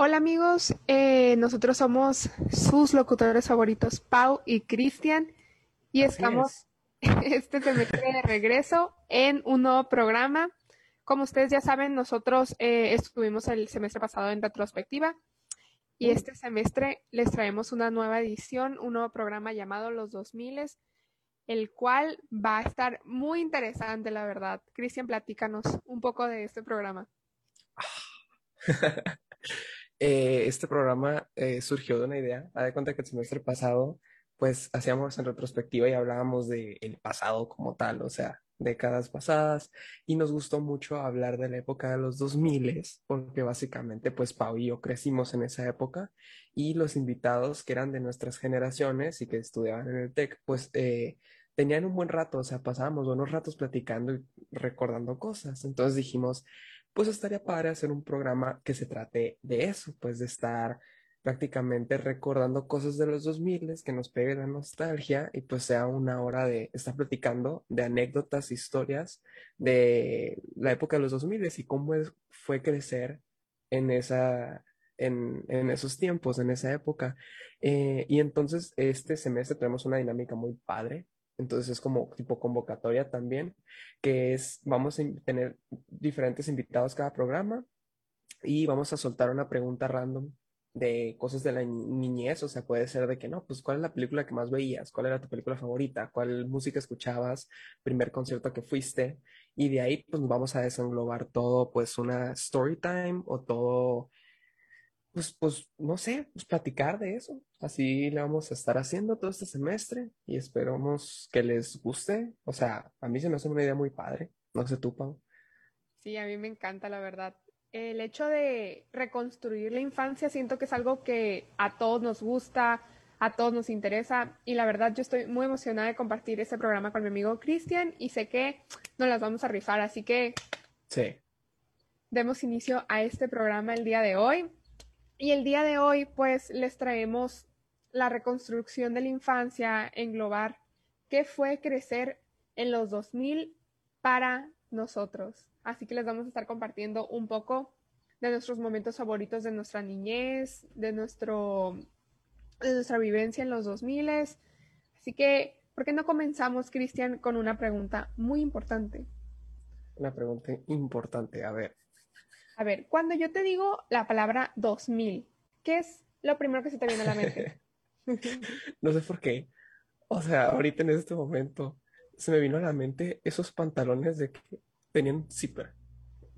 Hola amigos, eh, nosotros somos sus locutores favoritos, Pau y Cristian, y Así estamos es. este semestre de regreso en un nuevo programa. Como ustedes ya saben, nosotros eh, estuvimos el semestre pasado en retrospectiva y este semestre les traemos una nueva edición, un nuevo programa llamado Los 2000, el cual va a estar muy interesante, la verdad. Cristian, platícanos un poco de este programa. Eh, este programa eh, surgió de una idea. Haz de cuenta que el semestre pasado, pues hacíamos en retrospectiva y hablábamos del pasado como tal, o sea, décadas pasadas, y nos gustó mucho hablar de la época de los 2000, porque básicamente, pues Pau y yo crecimos en esa época, y los invitados que eran de nuestras generaciones y que estudiaban en el TEC, pues eh, tenían un buen rato, o sea, pasábamos buenos ratos platicando y recordando cosas. Entonces dijimos, pues estaría padre hacer un programa que se trate de eso, pues de estar prácticamente recordando cosas de los 2000, que nos pegue la nostalgia y pues sea una hora de estar platicando de anécdotas, historias de la época de los 2000 y cómo fue crecer en esa, en, en esos tiempos, en esa época. Eh, y entonces este semestre tenemos una dinámica muy padre. Entonces es como tipo convocatoria también que es, vamos a tener diferentes invitados cada programa y vamos a soltar una pregunta random de cosas de la ni- niñez, o sea, puede ser de que no, pues ¿cuál es la película que más veías? ¿Cuál era tu película favorita? ¿Cuál música escuchabas? ¿Primer concierto que fuiste? Y de ahí pues vamos a desenglobar todo, pues una story time o todo, pues, pues no sé, pues platicar de eso. Así le vamos a estar haciendo todo este semestre y esperamos que les guste. O sea, a mí se me hace una idea muy padre. No sé tú, Pau. Sí, a mí me encanta, la verdad. El hecho de reconstruir la infancia siento que es algo que a todos nos gusta, a todos nos interesa y la verdad yo estoy muy emocionada de compartir este programa con mi amigo Cristian y sé que nos las vamos a rifar, así que Sí. demos inicio a este programa el día de hoy. Y el día de hoy pues les traemos la reconstrucción de la infancia, englobar qué fue crecer en los 2000 para nosotros. Así que les vamos a estar compartiendo un poco de nuestros momentos favoritos de nuestra niñez, de, nuestro, de nuestra vivencia en los 2000. Así que, ¿por qué no comenzamos, Cristian, con una pregunta muy importante? Una pregunta importante. A ver, A ver, cuando yo te digo la palabra 2000, ¿qué es lo primero que se te viene a la mente? no sé por qué. O sea, ahorita en este momento se me vino a la mente esos pantalones de que tenían zipper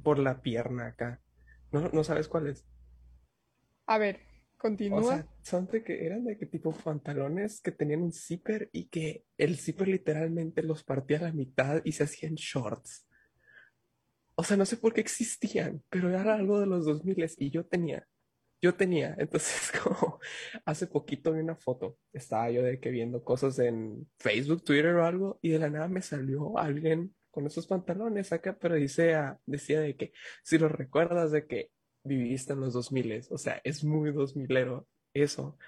por la pierna acá. ¿No, no sabes cuáles? A ver, O continúa. sea, son de que eran de que tipo pantalones que tenían un zipper y que el zipper literalmente los partía a la mitad y se hacían shorts. O sea, no sé por qué existían, pero era algo de los 2000 y yo tenía, yo tenía. Entonces, como hace poquito vi una foto, estaba yo de que viendo cosas en Facebook, Twitter o algo, y de la nada me salió alguien con esos pantalones acá, pero dice, ah, decía de que si lo recuerdas de que viviste en los 2000, o sea, es muy 2000ero eso.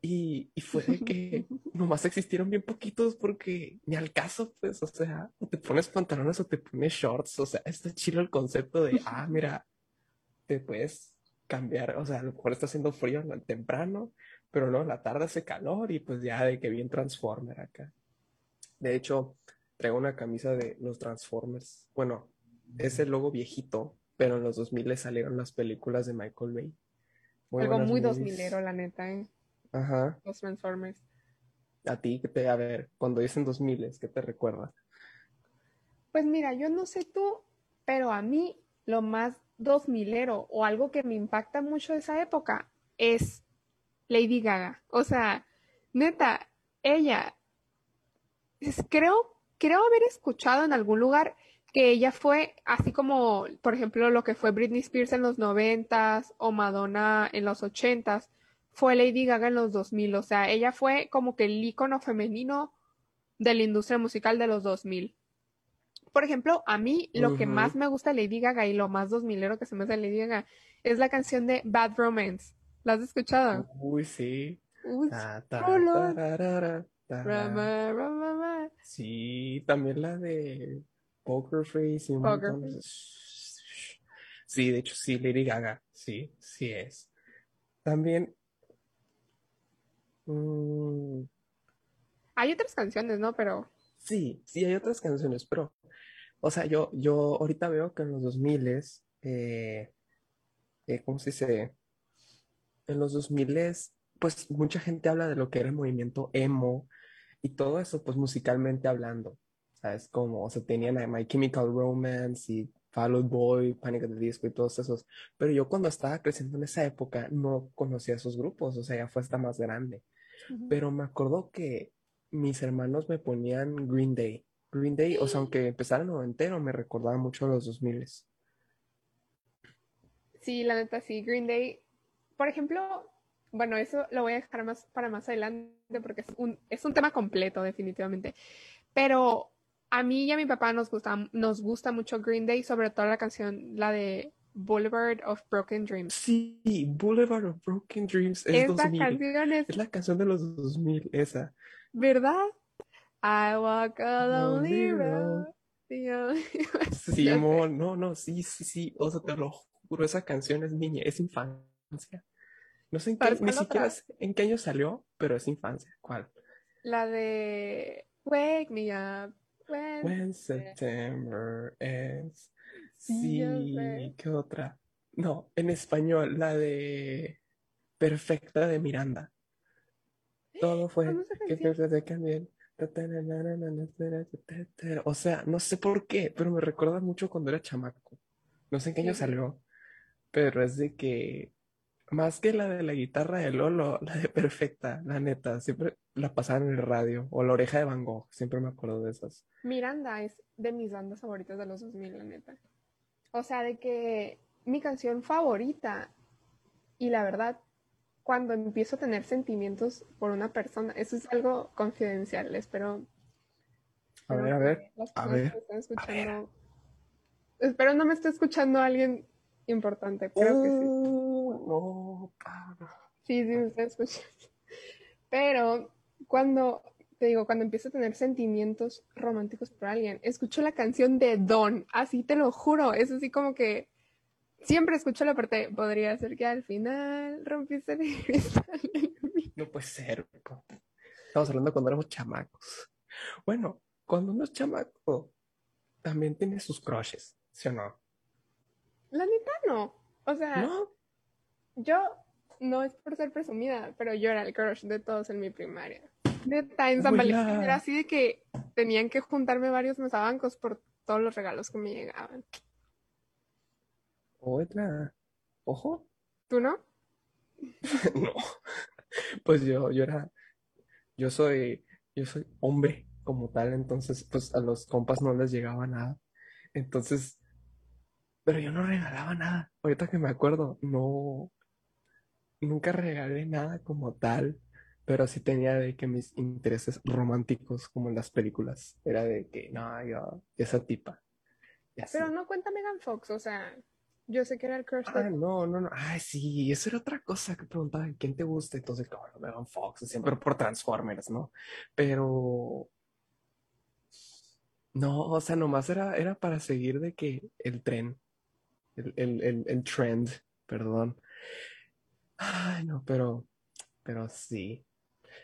Y, y fue de que nomás existieron bien poquitos porque ni al caso, pues, o sea, o te pones pantalones o te pones shorts, o sea, está chido el concepto de, ah, mira, te puedes cambiar, o sea, a lo mejor está haciendo frío temprano, pero no, en la tarde hace calor y pues ya de que bien Transformer acá. De hecho, traigo una camisa de los Transformers, bueno, es el logo viejito, pero en los 2000 le salieron las películas de Michael Bay. Muy Algo muy 2000 movies. la neta, ¿eh? Ajá. Los Transformers. A ti, que te, a ver, cuando dicen 2000, ¿qué te recuerda? Pues mira, yo no sé tú, pero a mí lo más 2000ero o algo que me impacta mucho de esa época es Lady Gaga. O sea, neta, ella es- creo, creo haber escuchado en algún lugar que ella fue así como, por ejemplo, lo que fue Britney Spears en los noventas o Madonna en los ochentas, fue Lady Gaga en los 2000. O sea, ella fue como que el ícono femenino de la industria musical de los 2000. Por ejemplo, a mí lo que más me gusta de Lady Gaga y lo más 2000ero que se me hace Lady Gaga es la canción de Bad Romance. ¿La has escuchado? Uy, sí. Uy, Ta, ta, Rolón. tararara, tarara. Rama, rama, rama. Sí, también la de Poker Face y Poker. Face. Sí, de hecho, sí, Lady Gaga. Sí, sí es. también... mm, Hay otras canciones, ¿no? Pero sí, sí hay otras canciones, pero, o sea, yo, yo ahorita veo que en los 2000 eh, eh, ¿cómo se dice? En los 2000 pues mucha gente habla de lo que era el movimiento emo y todo eso, pues musicalmente hablando, ¿sabes? Como, o sea, tenían a My Chemical Romance y Fall Out Boy, Panic! at the Disco y todos esos. Pero yo cuando estaba creciendo en esa época no conocía esos grupos, o sea, ya fue hasta más grande. Pero me acuerdo que mis hermanos me ponían Green Day. Green Day, o sea, aunque empezara el noventero, me recordaba mucho a los 2000. sí, la neta, sí, Green Day. Por ejemplo, bueno, eso lo voy a dejar más para más adelante porque es un, es un tema completo, definitivamente. Pero a mí y a mi papá nos gusta, nos gusta mucho Green Day, sobre todo la canción, la de Boulevard of Broken Dreams. Sí, Boulevard of Broken Dreams es Esta 2000. canción es, Es la canción de los 2000, esa. ¿verdad? I walk a lonely road. Simón, no, no, sí, sí, sí. O sea, te lo juro, esa canción es niña, es infancia. No sé en qué, ¿Sabes ni siquiera en qué año salió, pero es infancia. ¿Cuál? La de Wake Me Up When. When September ends. Sí, Sí. ¿qué otra? No, en español, la de Perfecta de Miranda. Todo fue también. O sea, no sé por qué, pero me recuerda mucho cuando era chamaco. No sé en qué año salió, pero es de que más que la de la guitarra de Lolo, la de Perfecta, la neta, siempre la pasaban en el radio, o la oreja de Van Gogh, siempre me acuerdo de esas. Miranda es de mis bandas favoritas de los 2000, la neta. O sea, de que mi canción favorita, y la verdad, cuando empiezo a tener sentimientos por una persona, eso es algo confidencial, espero, A espero ver, a ver, a ver, a ver. escuchando, espero no me esté escuchando alguien importante, creo que sí. Uh, no, Pablo. Sí, sí, me está escuchando. Pero cuando, te digo, cuando empiezo a tener sentimientos románticos por alguien, escucho la canción de Don, así te lo juro, es así como que siempre escucho la parte, podría ser que al final rompiste el cristal en mí". No puede ser. Estamos hablando cuando éramos chamacos. Bueno, cuando uno es chamaco, también tiene sus crushes, ¿sí o no? La neta no. O sea, ¿No? yo no es por ser presumida, pero yo era el crush de todos en mi primaria. Neta, en San Valentín era así de que tenían que juntarme varios mesabancos por todos los regalos que me llegaban. Otra. Ojo. ¿Tú no? No. Pues yo, yo era, yo soy, yo soy hombre como tal, entonces pues a los compas no les llegaba nada. Entonces, pero yo no regalaba nada. Ahorita que me acuerdo, no, nunca regalé nada como tal, pero sí tenía de que mis intereses románticos, como en las películas, era de que, no, yo, esa tipa. Pero no cuenta Megan Fox, o sea, yo sé que era el crush Ah, de... no, no, no. Ay, sí, eso era otra cosa que preguntaba, ¿quién te gusta? Entonces, claro, Megan Fox, siempre por Transformers, ¿no? Pero, no, o sea, nomás era, era para seguir de que el tren, el, el, el, el trend, perdón. Ay, no, pero, pero sí.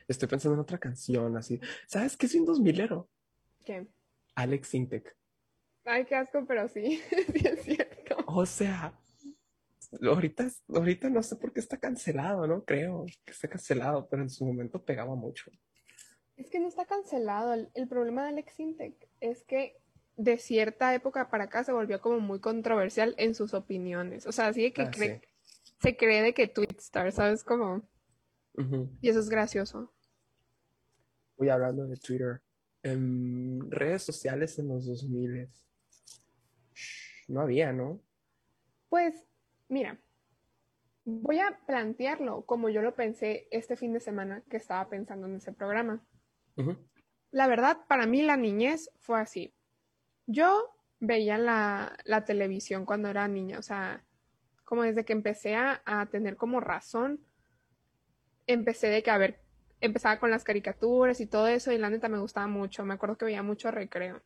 Estoy pensando en otra canción, así. ¿Sabes qué es un dos milero? ¿Qué? Alex Sintek. Ay, qué asco, pero sí, sí es cierto. O sea, ahorita, ahorita no sé por qué está cancelado, no creo que esté cancelado, pero en su momento pegaba mucho. Es que no está cancelado. El, el problema de Alex Intec es que de cierta época para acá se volvió como muy controversial en sus opiniones. O sea, así de que Ah, cree- sí. se cree de que Twitstar, ¿sabes Y eso es gracioso. Voy hablando de Twitter. En redes sociales en los 2000 no había, ¿no? Pues, mira, voy a plantearlo como yo lo pensé este fin de semana que estaba pensando en ese programa. La verdad, para mí la niñez fue así. Yo veía la, la televisión cuando era niña, o sea, como desde que empecé a, a tener como razón, empecé de que, a ver, empezaba con las caricaturas y todo eso, y la neta me gustaba mucho. Me acuerdo que veía mucho recreo.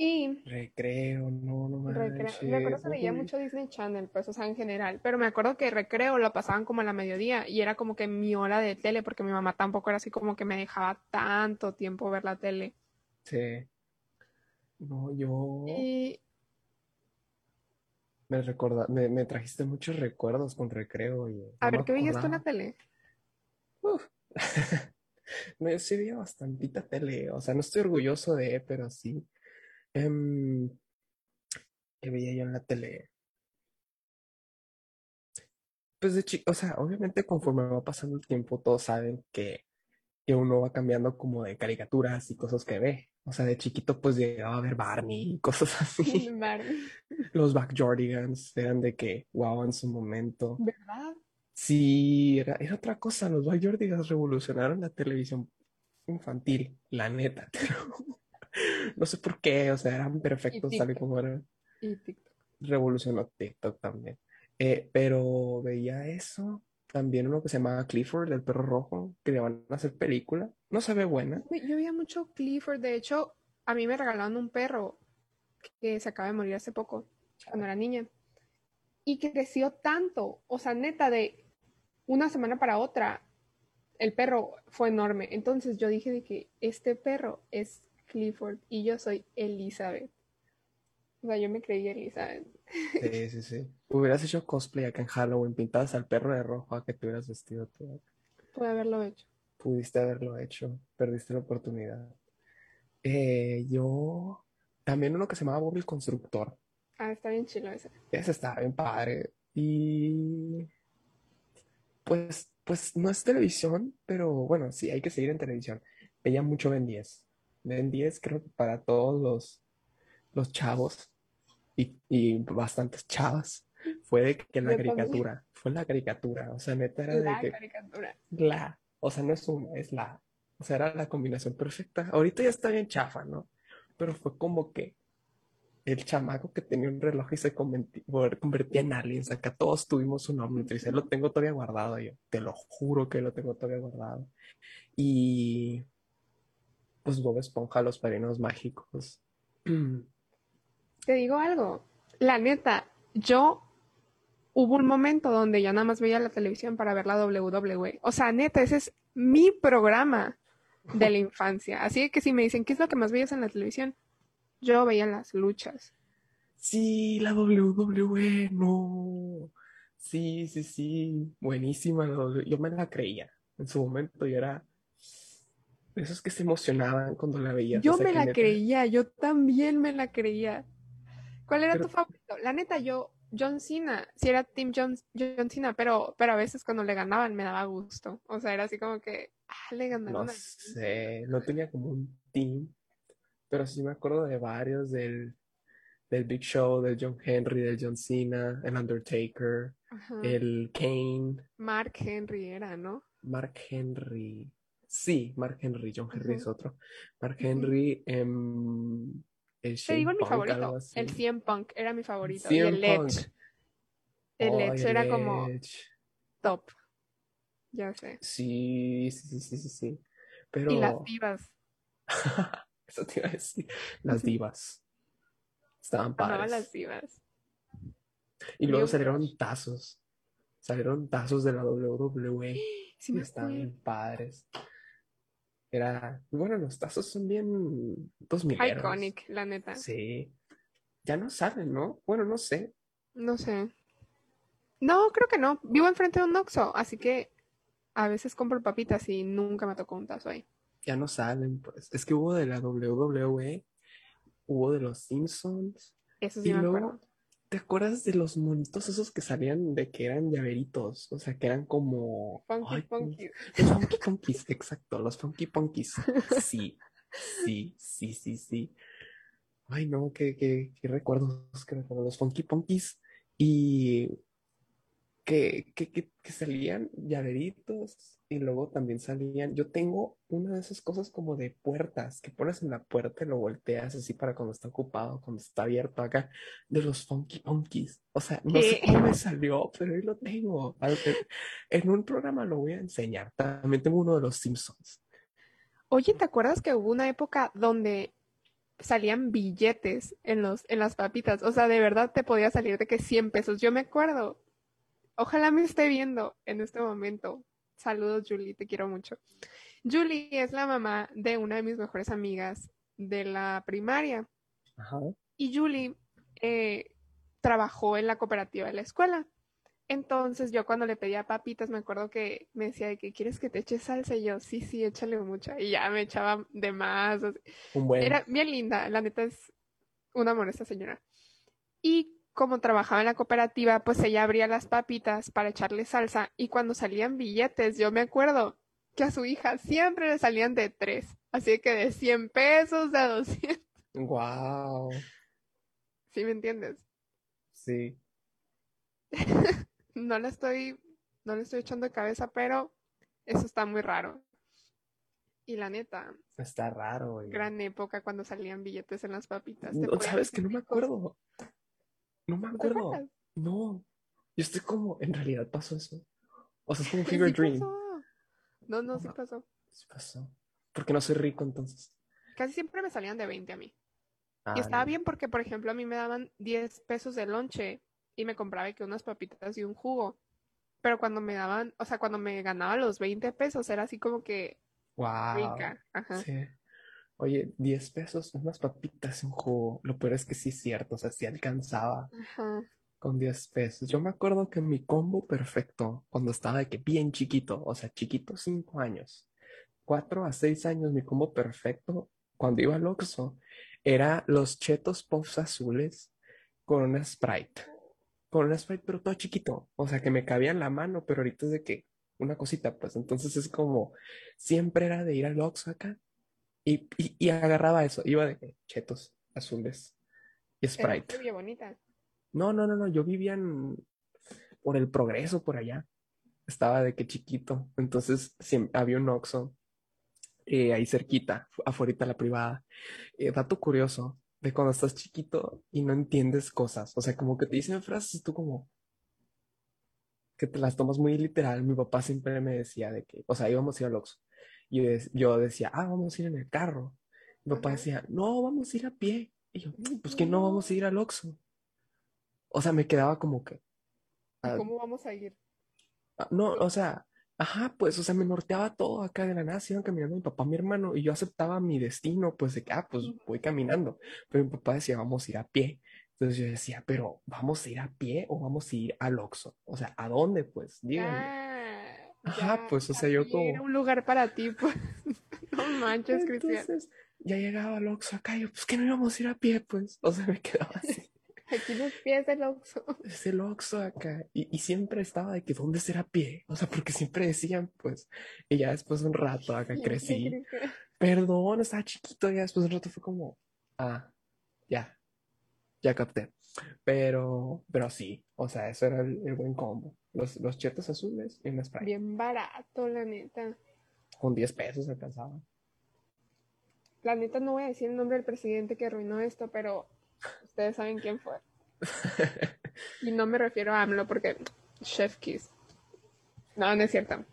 Y Recreo, no, no recreo, me acuerdo que veía mucho Disney Channel, pues, o sea, en general, pero me acuerdo que recreo lo pasaban como a la mediodía y era como que mi hora de tele, porque mi mamá tampoco era así como que me dejaba tanto tiempo ver la tele. sí. No, yo Y me recorda, me, me trajiste muchos recuerdos con recreo y a ver, ¿qué veías tú en la tele? Uf. No, yo sí veía bastantita tele, o sea, no estoy orgulloso de, pero sí. Em, ¿qué veía yo en la tele? Pues de chico, o sea, obviamente conforme va pasando el tiempo, todos saben que, que uno va cambiando como de caricaturas y cosas que ve. O sea, de chiquito pues llegaba a ver Barney y cosas así. Barney. Los Backyardigans eran de que, wow, en su momento. ¿Verdad? Sí, era, era otra cosa, los Backyardigans revolucionaron la televisión infantil, la neta. pero no sé por qué, o sea, eran perfectos tal y como eran. Y TikTok. Revolucionó TikTok también. Eh, pero veía eso. También uno que se llamaba Clifford, el perro rojo, que le van a hacer película. No se ve buena. Yo veía mucho Clifford, de hecho, a mí me regalaron un perro que se acaba de morir hace poco, cuando era niña. Y creció tanto, o sea, neta, de una semana para otra, el perro fue enorme. Entonces yo dije de que este perro es Clifford y yo soy Elizabeth. O sea, yo me creí Elizabeth. Sí, sí, sí. Hubieras hecho cosplay acá en Halloween, pintadas al perro de rojo a que te hubieras vestido tú. Pude haberlo hecho. Pudiste haberlo hecho, perdiste la oportunidad. Eh, yo también uno que se llamaba Bob el Constructor. Ah, está bien chilo ese. Ese estaba bien padre. Y pues, pues no es televisión, pero bueno, sí, hay que seguir en televisión. Veía mucho Ben 10. Ben 10 creo que para todos los, los chavos y, y bastantes chavas fue de que la Yo también. caricatura, fue la caricatura. O sea, neta era de La que caricatura. la, o sea, no es una, es la. O sea, era la combinación perfecta. Ahorita ya está bien chafa, ¿no? Pero fue como que el chamaco que tenía un reloj y se convertía en aliens. Acá todos tuvimos un Omnitrix. Lo tengo todavía guardado yo. Te lo juro que lo tengo todavía guardado. Y pues Bob Esponja, los padrinos mágicos. Te digo algo, la neta, yo hubo un momento donde ya nada más veía la televisión para ver la WWE. O sea, neta, ese es mi programa de la infancia. Así que si me dicen, ¿qué es lo que más veías en la televisión? Yo veía las luchas. Sí, la WWE, no. Sí, sí, sí. Buenísima la W. Yo me la creía. En su momento yo era esos que se emocionaban cuando la veías. O Yo sea, me la neta. creía, yo también me la creía. ¿Cuál era tu favorito? La neta, yo, John Cena, sí era Team John, John Cena, pero, pero a veces cuando le ganaban me daba gusto. O sea, era así como que, ah, le no ganaron a sé, no tenía como un team, pero sí me acuerdo de varios del, del Big Show, del John Henry, del John Cena, el Undertaker, Ajá. el Kane, Mark Henry era, ¿no? Mark Henry. Sí, Mark Henry, John Henry es otro. Mark. Henry, em, el Te digo mi Punk, favorito, el así. CM Punk era mi favorito y el. Edge, el Oh, Edge era como top, ya sé. Sí, sí, sí, sí, sí, sí. Y las Pero divas, eso te iba a decir. Las divas estaban amaba las padres. divas. Y luego salieron tazos. Salieron tazos de la WWE sí y me estaban padres. Era, bueno, los tazos son bien dos mileros. Iconic, la neta. Sí. Ya no salen, ¿no? Bueno, no sé. No sé. No, creo que no. Vivo enfrente de un Oxxo, así que a veces compro papitas y nunca me tocó un tazo ahí. Ya no salen, pues. Es que hubo de la WWE, hubo de los Simpsons. Eso sí Y me luego, acuerdo. ¿Te acuerdas de los monitos esos que salían de que eran llaveritos? O sea, que eran como... Funky Ay, Punky. los Funky Punkies, exacto, los Funky Punkies. Sí, sí, sí, sí, sí. Ay, no, qué, qué, qué recuerdos, qué recuerdos. Los Funky Punkies y que, que, que, que salían llaveritos y luego también salían. Yo tengo una de esas cosas como de puertas que pones en la puerta y lo volteas así para cuando está ocupado, cuando está abierto acá, de los Funky Punkies. O sea, no sé cómo me salió, pero ahí lo tengo. En un programa lo voy a enseñar. También tengo uno de los Simpsons. Oye, ¿te acuerdas que hubo una época donde salían billetes en los, en las papitas. O sea, de verdad te podía salir de que 100 pesos. Yo me acuerdo. Ojalá me esté viendo en este momento. Saludos, Julie, te quiero mucho. Julie es la mamá de una de mis mejores amigas de la primaria. Ajá. Y Julie eh, trabajó en la cooperativa de la escuela. Entonces yo cuando le pedía papitas me acuerdo que me decía de que quieres que te eche salsa y yo sí, sí, échale mucha. Y ya me echaba de más. así. Un buen. Era bien linda, la neta es un amor esta señora. Y como trabajaba en la cooperativa, pues ella abría las papitas para echarle salsa y cuando salían billetes, yo me acuerdo que a su hija siempre le salían de tres. Así que de 100 pesos, de 200. Wow. ¿Sí me entiendes? Sí. No le estoy, no le estoy echando de cabeza, pero eso está muy raro. Y la neta, Está raro, güey. gran época cuando salían billetes en las papitas. No, ¿Sabes que no me acuerdo? No me ¿No te acuerdo. No. Yo estoy como, en realidad pasó eso. O sea, es como un Sí fever dream. pasó. No, no, sí pasó. Sí pasó. Porque no soy rico entonces. Casi siempre me salían de 20 a mí. Ah, Y estaba no. bien porque, por ejemplo, a mí me daban 10 pesos de lonche y me compraba que unas papitas y un jugo. Pero cuando me daban, o sea, cuando me ganaba los 20 pesos, era así como que Wow. rica. Ajá. Sí. Oye, 10 pesos, unas papitas, un jugo. Lo peor es que sí es cierto, o sea, sí alcanzaba Ajá. con 10 pesos. Yo me acuerdo que mi combo perfecto, cuando estaba de que bien chiquito, o sea, chiquito, 5 años, 4 a 6 años, mi combo perfecto, cuando iba al Oxxo, era los chetos puffs azules con una Sprite. Con una Sprite, pero todo chiquito. O sea, que me cabía en la mano, pero ahorita es de que una cosita, pues entonces es como, siempre era de ir al Oxxo acá y, y, y agarraba eso, iba de chetos azules y Sprite. bonita. No, no, no, no, yo vivía en- por el progreso, por allá. Estaba de que chiquito. Entonces siem- había un Oxxo eh, ahí cerquita, afuera la privada. Eh, dato curioso, de cuando estás chiquito y no entiendes cosas. O sea, como que te dicen frases y tú como que te las tomas muy literal. Mi papá siempre me decía de que, o sea, íbamos a ir al Oxxo. Y yo, dec- yo decía, ah, vamos a ir en el carro. Mi papá decía, no, vamos a ir a pie. Y yo, "Mm, pues que no vamos a ir al Oxxo. O sea, me quedaba como que, ¿Y ah, cómo vamos a ir? ah, no, o sea, ajá, pues, o sea, me norteaba todo acá de la nada, se iban caminando mi papá, mi hermano, y yo aceptaba mi destino, pues, de que, ah, pues, voy caminando. Pero mi papá decía, vamos a ir a pie. Entonces yo decía, pero, ¿vamos a ir a pie o vamos a ir al Oxxo? O sea, ¿a dónde, pues? Díganme. Ah, Ajá, pues, o sea, yo como... Era un lugar para ti, pues. No manches, Cristian. Ya llegaba al Oxxo acá, yo, pues, que no íbamos a ir a pie, pues. O sea, me quedaba así. Aquí los pies del Oxxo. es el Oxxo acá. Y, y siempre estaba de que dónde será pie. O sea, porque siempre decían, pues. Y ya después de un rato acá crecí. Perdón, estaba chiquito. Ya después de un rato fue como, ah, ya, ya capté. Pero, pero sí, o sea, eso era el, el buen combo. Los, los chetos azules y una Sprite. Bien barato, la neta. Con 10 pesos alcanzaba. La neta no voy a decir el nombre del presidente que arruinó esto, pero ustedes saben quién fue. Y no me refiero a AMLO porque Chef Kiss. No, no es cierto.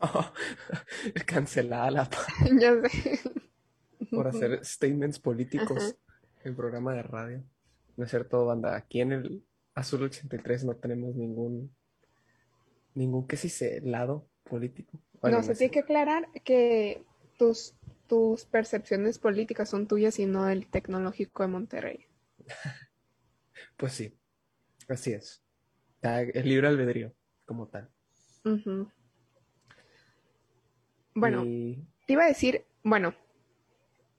Cancelada la ya sé. por hacer statements políticos Ajá. en programa de radio. No es cierto, banda. Aquí en el Azul 83 no tenemos ningún, ningún, ¿qué se dice? Lado político. No, se tiene que aclarar que tus, tus percepciones políticas son tuyas y no del tecnológico de Monterrey. Pues sí, así es. Ya, El libre albedrío, como tal. Ujú. Bueno, Y- te iba a decir, bueno,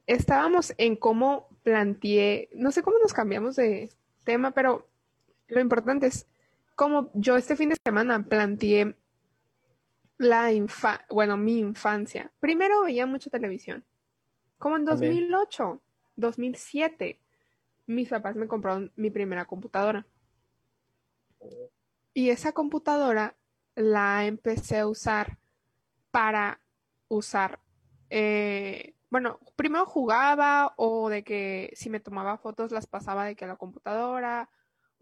estábamos en cómo planteé, no sé cómo nos cambiamos de tema, pero lo importante es cómo yo este fin de semana planteé la infa, bueno, mi infancia. Primero veía mucha televisión. Como en También. 2008, 2007, mis papás me compraron mi primera computadora. Y esa computadora la empecé a usar para usar, eh, bueno, primero jugaba o de que si me tomaba fotos las pasaba de que a la computadora,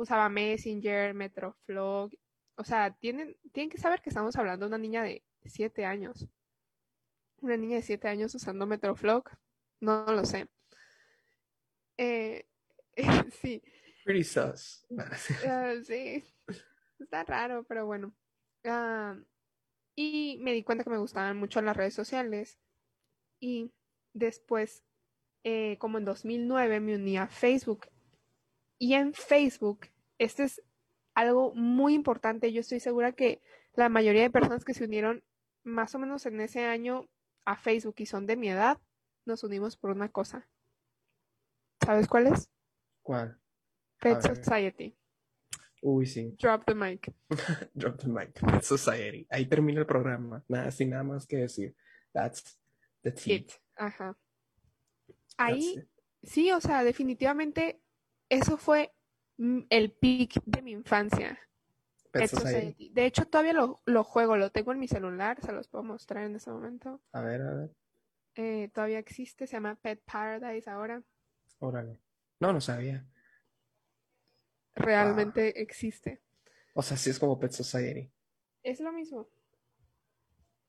usaba Messenger, Metroflog, o sea, tienen, tienen que saber que estamos hablando de una niña de 7 años. Una niña de 7 años usando Metroflog, no lo sé. Eh, sí. Pretty sus. Ah, sí. Está raro, pero bueno. Ah, y me di cuenta que me gustaban mucho las redes sociales. Y después, eh, como en 2009, me uní a Facebook. Y en Facebook, este es algo muy importante. Yo estoy segura que la mayoría de personas que se unieron más o menos en ese año a Facebook y son de mi edad, nos unimos por una cosa. ¿Sabes cuál es? ¿Cuál? Pet. Society. Uy, sí. Drop the mic. Drop the mic. Pet Society. Ahí termina el programa. Nada, sin nada más que decir. That's the. It. Ajá. That's Ahí, it. sí, o sea, definitivamente eso fue el peak de mi infancia. Pet Society. De hecho, todavía lo, lo juego, lo tengo en mi celular, se los puedo mostrar en ese momento. A ver, a ver. Eh, todavía existe, se llama Pet Paradise ahora. Órale. No, no sabía. Realmente existe. O sea, sí es como Pet Society. Es lo mismo.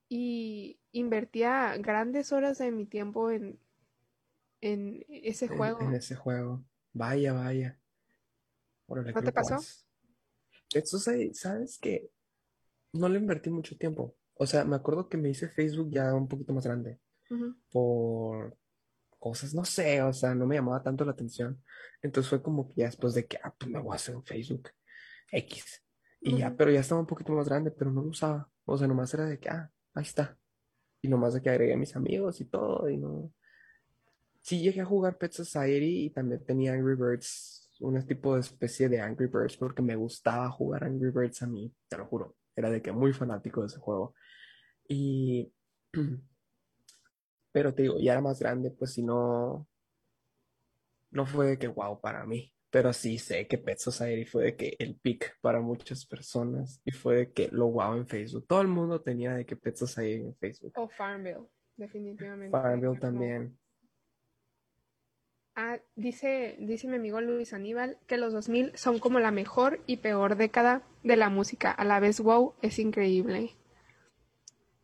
Y invertía grandes horas de mi tiempo en, en ese En, juego. en ese juego. Vaya, vaya. Órale, ¿No te pasó? Society, ¿sabes qué? No le invertí mucho tiempo. O sea, me acuerdo que me hice Facebook ya un poquito más grande. Por cosas, no sé, o sea, no me llamaba tanto la atención. Entonces fue como que ya después de que, ah, pues me voy a hacer un Facebook X. Y ya, pero ya estaba un poquito más grande, pero no lo usaba. O sea, nomás era de que, ah, ahí está. Y nomás de que agregué a mis amigos y todo, y no. Sí llegué a jugar Pet Society y también tenía Angry Birds, un tipo de especie de Angry Birds, porque me gustaba jugar Angry Birds a mí, te lo juro. Era de que muy fanático de ese juego. Y pero te digo, ya era más grande, pues si no, no fue de que wow para mí, pero sí sé que Pet Society fue de que el pick para muchas personas y fue de que lo wow en Facebook. Todo el mundo tenía de que Pet Society en Facebook. O Farmville, definitivamente. Farmville también. Ah, dice, dice mi amigo Luis Aníbal que los 2000 son como la mejor y peor década de la música. A la vez, wow, es increíble.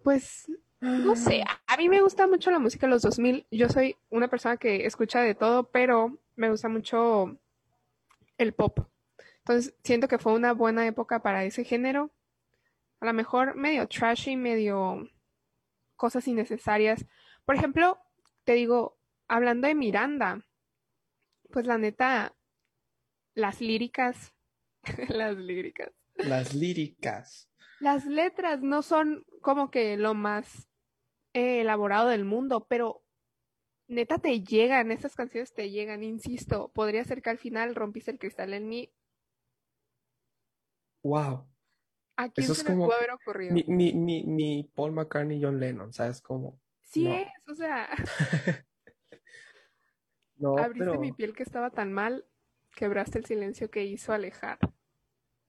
Pues, no sé, a a mí me gusta mucho la música de los 2000. Yo soy una persona que escucha de todo, pero me gusta mucho el pop. Entonces, siento que fue una buena época para ese género. A lo mejor medio trashy, medio cosas innecesarias. Por ejemplo, te digo, hablando de Miranda, pues la neta, las líricas, las líricas, Las líricas. las letras no son como que lo más eh, elaborado del mundo, pero neta te llegan, estas canciones te llegan, insisto, podría ser que al final rompiste el cristal en mí. Wow. ¿A quién Eso se es como pudo haber ocurrido? Ni, ni, ni, ni Paul McCartney y John Lennon, ¿sabes cómo? Sí no. es, o sea, No, abriste pero mi piel que estaba tan mal, quebraste el silencio que hizo alejar.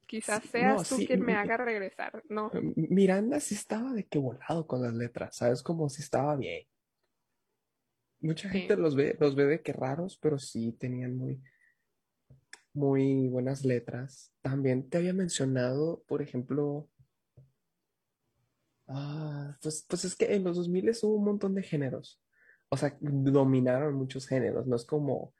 Quizás Sí, seas no, tú sí, quien me haga regresar. No, Miranda sí estaba de que volado con las letras, ¿sabes? Como si estaba bien. Mucha Sí. gente los ve, los ve de que raros, pero sí tenían muy, muy buenas letras. También te había mencionado, por ejemplo, ah, pues, pues es que en los 2000 hubo un montón de géneros. O sea, dominaron muchos géneros. No es como,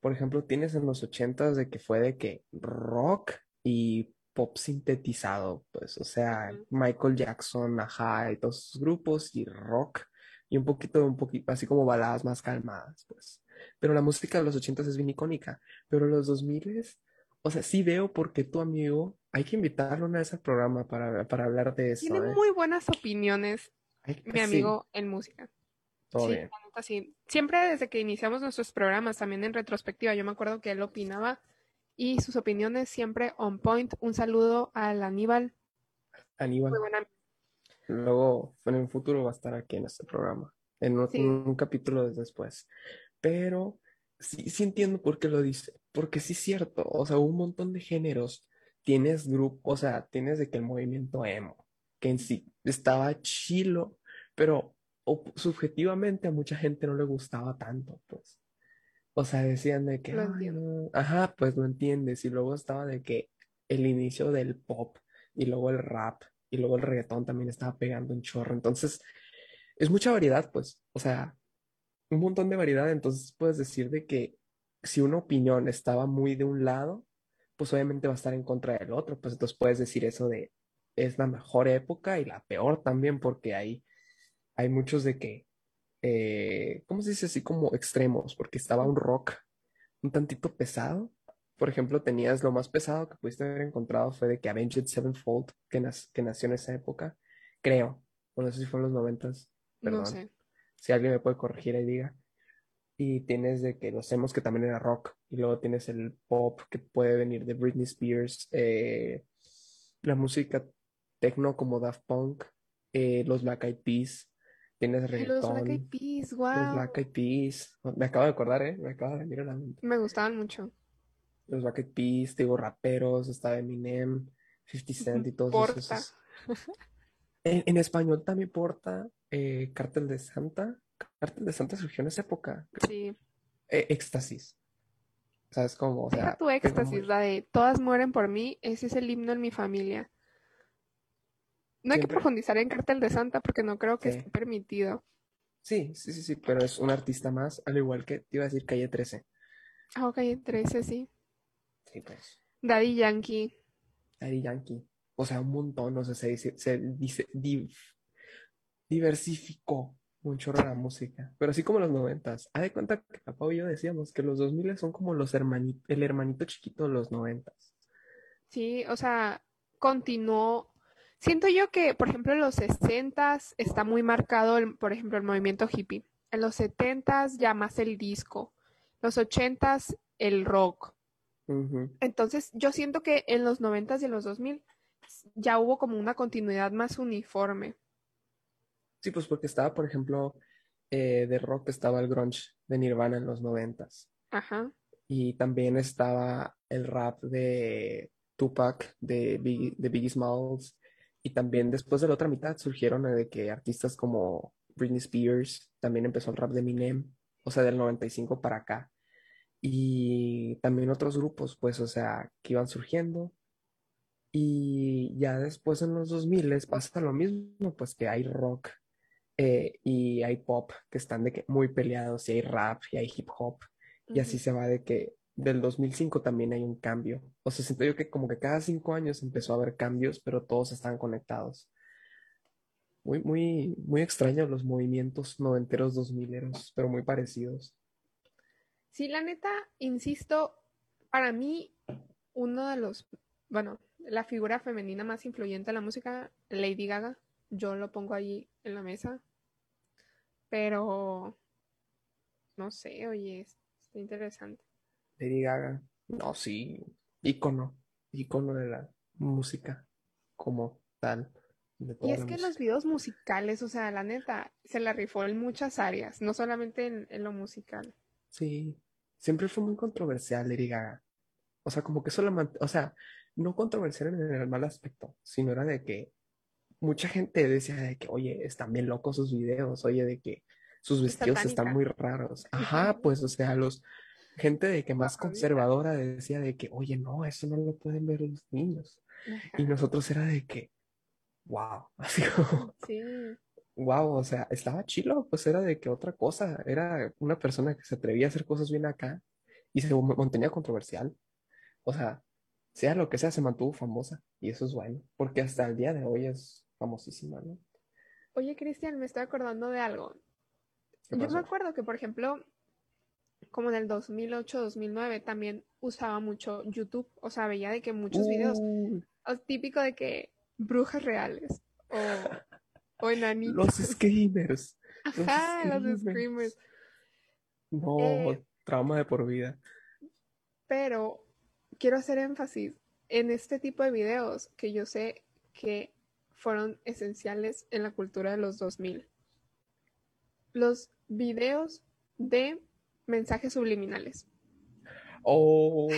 por ejemplo, tienes en los 80s de que fue de que rock y pop sintetizado, pues, o sea. Michael Jackson, Ajá, y todos esos grupos y rock y un poquito, un poquito, así como baladas más calmadas, pues. Pero la música de los 80s es bien icónica, pero los 2000s, o sea, sí veo porque tu amigo, hay que invitarlo una vez al programa para, para hablar de eso, tiene ¿eh? muy buenas opiniones mi sí, amigo en música. Todo Sí, bien. Siempre desde que iniciamos nuestros programas, también en retrospectiva, yo me acuerdo que él opinaba y sus opiniones siempre on point. Un saludo al Aníbal, Aníbal. muy buena. Luego, en el futuro va a estar aquí en este programa, en un, Sí. un capítulo después. Pero sí, sí entiendo por qué lo dice, porque sí es cierto, o sea, un montón de géneros. Tienes grupo, o sea, tienes de que el movimiento emo, que en sí estaba chilo, pero o- subjetivamente a mucha gente no le gustaba tanto, pues. O sea, decían de que, Lo "Ay, entiendo. no". Ajá, pues lo entiendes. Y luego estaba de que el inicio del pop y luego el rap y luego el reggaetón también estaba pegando un chorro. Entonces, es mucha variedad, pues. O sea, un montón de variedad. Entonces puedes decir de que si una opinión estaba muy de un lado, pues obviamente va a estar en contra del otro. Pues entonces puedes decir eso de es la mejor época y la peor también, porque hay, hay muchos de que, eh, ¿cómo se dice así como extremos? Porque estaba un rock un tantito pesado. Por ejemplo, tenías lo más pesado que pudiste haber encontrado fue de que Avenged Sevenfold, que, que nació en esa época, creo. Bueno, no sé si fue en los noventas. No sé. Si alguien me puede corregir ahí diga. Y tienes de que los hemos que también era rock. Y luego tienes el pop que puede venir de Britney Spears. Eh, la música techno como Daft Punk. Eh, los Black Eyed Peas. Tienes reggaetón. Los Black Eyed Peas, wow. Los Black Eyed Peas. Me acabo de acordar, ¿eh? Me acabo de venir a la mente. Me gustaban mucho. Los Black Eyed Peas, digo, raperos. Estaba Eminem, 50 Cent y todos Porta. esos. En, en, español también porta eh, Cártel de Santa. Cártel de Santa surgió en esa época. Sí. Eh, éxtasis. ¿Sabes cómo? O sea, Deja tu éxtasis, la de todas mueren por mí, ese es el himno en mi familia. No hay que profundizar en Cártel de Santa porque no creo que Sí. esté permitido. Sí, sí, sí, sí, pero es un artista más, al igual que te iba a decir Calle 13. Ah, ok, 13, sí. Sí, pues. Daddy Yankee. Daddy Yankee. O sea, un montón, o sea, se, dice- se dice, div- diversificó un chorro la música. Pero así como los noventas. Haz de cuenta que papá y yo decíamos que los 2000 son como los hermani- el hermanito chiquito de los noventas. Sí, o sea, continuó. Siento yo que, por ejemplo, en los 60s está muy marcado, el, por ejemplo, el movimiento hippie. En los 70s ya más el disco. Los 80s el rock. Entonces, yo siento que en los 90s y en los 2000 ya hubo como una continuidad más uniforme. Sí, pues porque estaba, por ejemplo, eh, de rock estaba el grunge de Nirvana en los noventas. Ajá. Y también estaba el rap de Tupac, de Biggie, de Biggie Smalls. Y también después de la otra mitad surgieron eh, de que artistas como Britney Spears, también empezó el rap de Eminem, o sea, del 95 para acá. Y también otros grupos, pues, o sea, que iban surgiendo. Y ya después en los 2000 pasa lo mismo, pues que hay rock eh, y hay pop que están de que muy peleados, y hay rap y hay hip hop. Y así se va de que del 2005 también hay un cambio. O sea, siento yo que como que cada cinco años empezó a haber cambios, pero todos están conectados. Muy, muy, muy extraños los movimientos noventeros, dos mileros, pero muy parecidos. Sí, la neta, insisto, para mí, uno de los, bueno, la figura femenina más influyente en la música, Lady Gaga, yo lo pongo allí en la mesa, pero no sé, oye, es- está interesante. Lady Gaga, no, sí, ícono, ícono de la música como tal, de Y es la que música. los videos musicales, o sea, la neta, se la rifó en muchas áreas, no solamente en, en lo musical. Sí, siempre fue muy controversial Lady Gaga. O sea, como que solamente, o sea, no controversial en el mal aspecto, sino era de que mucha gente decía de que, oye, están bien locos sus videos, oye, de que sus Es vestidos están muy raros. Ajá, pues, o sea, los, gente de que más conservadora decía de que, oye, no, eso no lo pueden ver los niños. Y nosotros era de que, wow, así como, Sí, wow, o sea, estaba chilo, pues era de que otra cosa, era una persona que se atrevía a hacer cosas bien acá y se mantenía controversial. O sea, sea lo que sea, se mantuvo famosa y eso es bueno, porque hasta el día de hoy es famosísima, ¿no? Oye, Cristian, me estoy acordando de algo. ¿Qué Yo me acuerdo que, por ejemplo, como en el 2008, 2009, también usaba mucho YouTube. O sea, veía de que muchos videos, típico de que brujas reales o, o enanitos. los screamers, Ajá, los screamers. screamers. No, Eh, trauma de por vida. Pero quiero hacer énfasis en este tipo de videos que yo sé que fueron esenciales en la cultura de los 2000. Los videos de mensajes subliminales. Oh,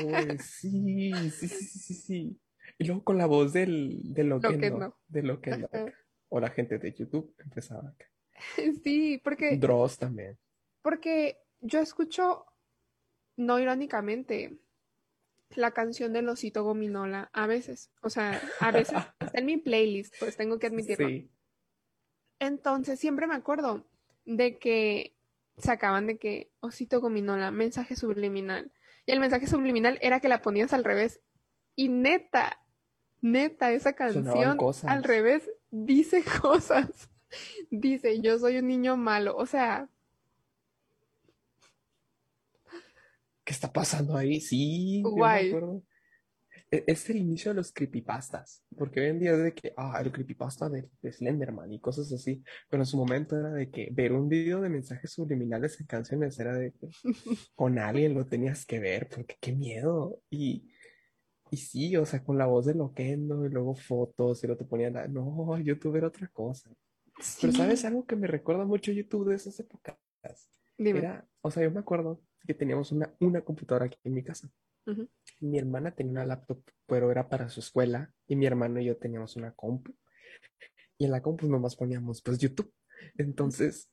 sí, sí, sí, sí, sí. Y luego con la voz del, del Loquendo, Loquendo. del Loquendo Ajá. acá. O la gente de YouTube empezaba acá. Sí, porque, Dross también. porque yo escucho, no irónicamente, la canción del osito gominola a veces. O sea, a veces está en mi playlist, pues tengo que admitirlo. Sí. Entonces siempre me acuerdo de que sacaban de que osito gominola, mensaje subliminal. Y el mensaje subliminal era que la ponías al revés. Y neta, neta, esa canción al revés dice cosas. Dice, yo soy un niño malo. O sea, ¿Qué está pasando ahí? Sí, yo me guay. acuerdo. E- Es el inicio de los creepypastas, porque hoy en día es de que, ah, el creepypasta de, de Slenderman y cosas así, pero en su momento era de que ver un video de mensajes subliminales en canciones era de que con alguien lo tenías que ver, porque qué miedo. Y, y sí, o sea, con la voz de Loquendo y luego fotos y luego te ponían, la- no, YouTube era otra cosa. Pero ¿sabes Sí. algo que me recuerda mucho YouTube de esas épocas? Dime. Era, o sea, yo me acuerdo que teníamos una, una computadora aquí en mi casa. Mi hermana tenía una laptop, pero era para su escuela, y mi hermano y yo teníamos una compu. Y en la compu nomás poníamos, pues, YouTube. Entonces,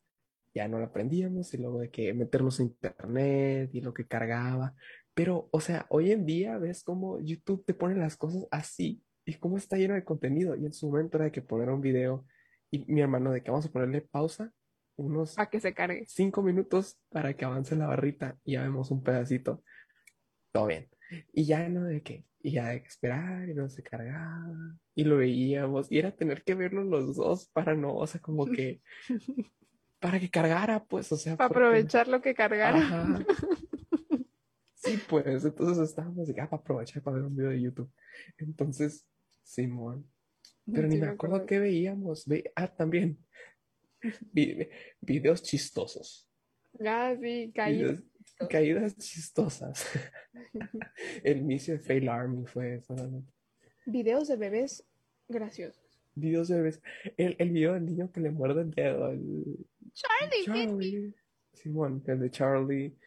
ya no la aprendíamos, y luego de que meternos a internet y lo que cargaba. Pero, o sea, hoy en día ves cómo YouTube te pone las cosas así, y cómo está lleno de contenido. Y en su momento era de que poner un video, y mi hermano de que vamos a ponerle pausa, unos Para que se cargue. cinco minutos para que avance la barrita y ya vemos un pedacito. Todo bien. Y ya no de que, y ya de esperar y no se cargaba. Y lo veíamos. Y era tener que verlo los dos para no, o sea, como que, para que cargara, pues, o sea, Para aprovechar lo que cargara. Ajá. Sí, pues, entonces estábamos de ah, para aprovechar para ver un video de YouTube. Entonces, Simón. Pero ni Sí, me me acuerdo acuerdo. qué veíamos. Ve- ah, también. vi- videos chistosos. Ah, sí, caí. Videos- caídas chistosas. El inicio de Fail Army fue eso, realmente. Videos de bebés graciosos. Videos de bebés. El, el video del niño que le muerde el dedo. El... Charlie, Charlie. Simón, el de Charlie.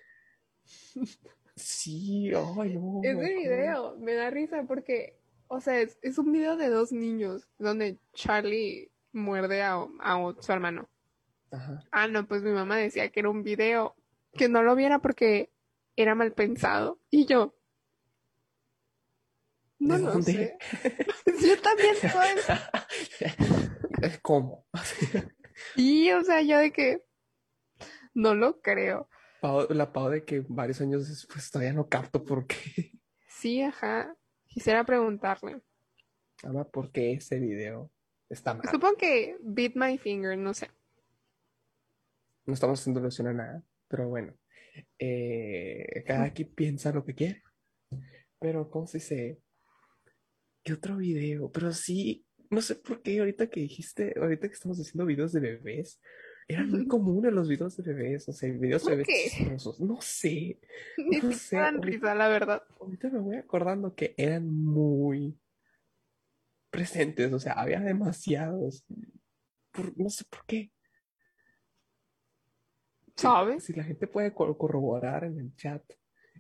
Sí, ay, no. me Ese video me da risa porque, o sea, es, es un video de dos niños donde Charlie muerde a, a su hermano. Ajá. Ah, no, pues mi mamá decía que era un video que no lo viera porque era mal pensado. Y yo, no ¿De lo sé. Yo también eso. ¿Cómo? Y, o sea, yo de que no lo creo. La Pau de que varios años después todavía no capto por qué. Sí, ajá. Quisiera preguntarle. Ama, ¿por qué ese video está mal? Supongo que Beat My Finger, no sé. No estamos haciendo alusión a nada, pero bueno. Eh, cada quien piensa lo que quiere. Pero, ¿cómo se dice? ¿Qué otro video? Pero sí, no sé por qué ahorita que dijiste, ahorita que estamos haciendo videos de bebés, eran muy comunes los videos de bebés, o sea, videos de ¿Por bebés chistosos. No sé, Ni No sé, ahorita- risa, la verdad. ahorita me voy acordando que eran muy presentes, o sea, había demasiados. Por- no sé por qué. Si- ¿Sabes? Si la gente puede cor- corroborar en el chat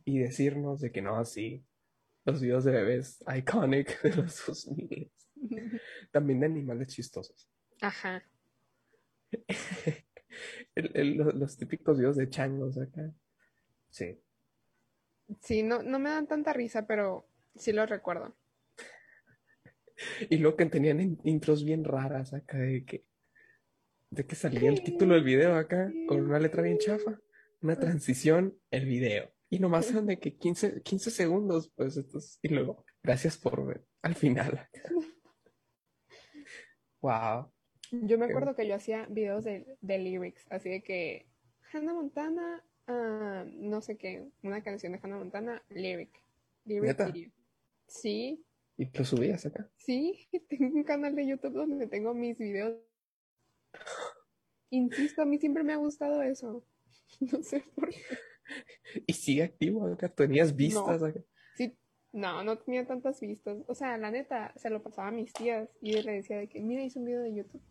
y decirnos de que no, sí, los videos de bebés iconic de los 2000, también de animales chistosos. Ajá. El- el- los, los típicos videos de changos acá. Sí. Sí, no, no me dan tanta risa, pero sí lo recuerdo. Y luego que tenían in- intros bien raras acá de que, de que salía el título del video acá con una letra bien chafa, una transición, el video. Y nomás eran de que 15, 15 segundos, pues, estos, y luego, gracias por ver, al final. Wow. Yo me acuerdo que yo hacía videos de, de lyrics, así de que Hannah Montana, ah, no sé qué, una canción de Hannah Montana, lyric. Lyric video. Sí, Y lo subías acá. sí, tengo un canal de YouTube donde tengo mis videos. Insisto, a mí siempre me ha gustado eso. No sé por qué. Y sigue activo acá, tenías vistas acá. Sí, no, no tenía tantas vistas. O sea, la neta, se lo pasaba a mis tías y yo le decía de que, mira, hice un video de YouTube.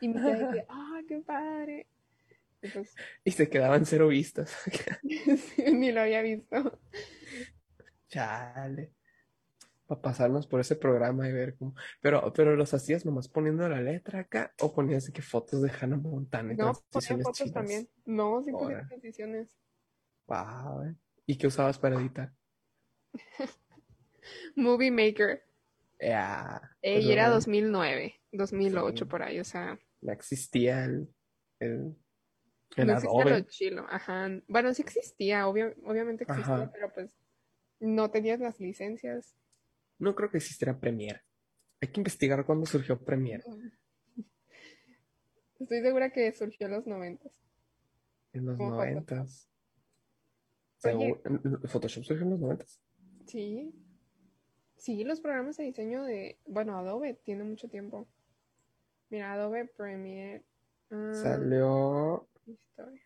Y mi tía de que, ah, qué padre. Y pues, Y se quedaban cero vistas. ni lo había visto. Chale. Para pasarnos por ese programa y ver cómo. Pero, pero los hacías nomás poniendo la letra acá o ponías que fotos de Hannah Montana y No, ponía fotos chidas? también. No, sí ponía transiciones. Wow, eh. ¿Y qué usabas para editar? Movie Maker. Ya, Eh, pues y era no, 2009, 2008 Sí. por ahí, o sea, no existía el, el, el no existía Adobe. lo chilo. Ajá. Bueno, sí existía, obvio- obviamente existía, Ajá. pero pues No tenías las licencias. No creo que existiera Premiere. Hay que investigar cuándo surgió Premiere. Estoy segura que surgió en los noventas. En los noventas. Oye. Photoshop surgió en los noventas. Sí. Sí, los programas de diseño de, bueno, Adobe tiene mucho tiempo. Mira, Adobe Premiere. ah, Salió historia.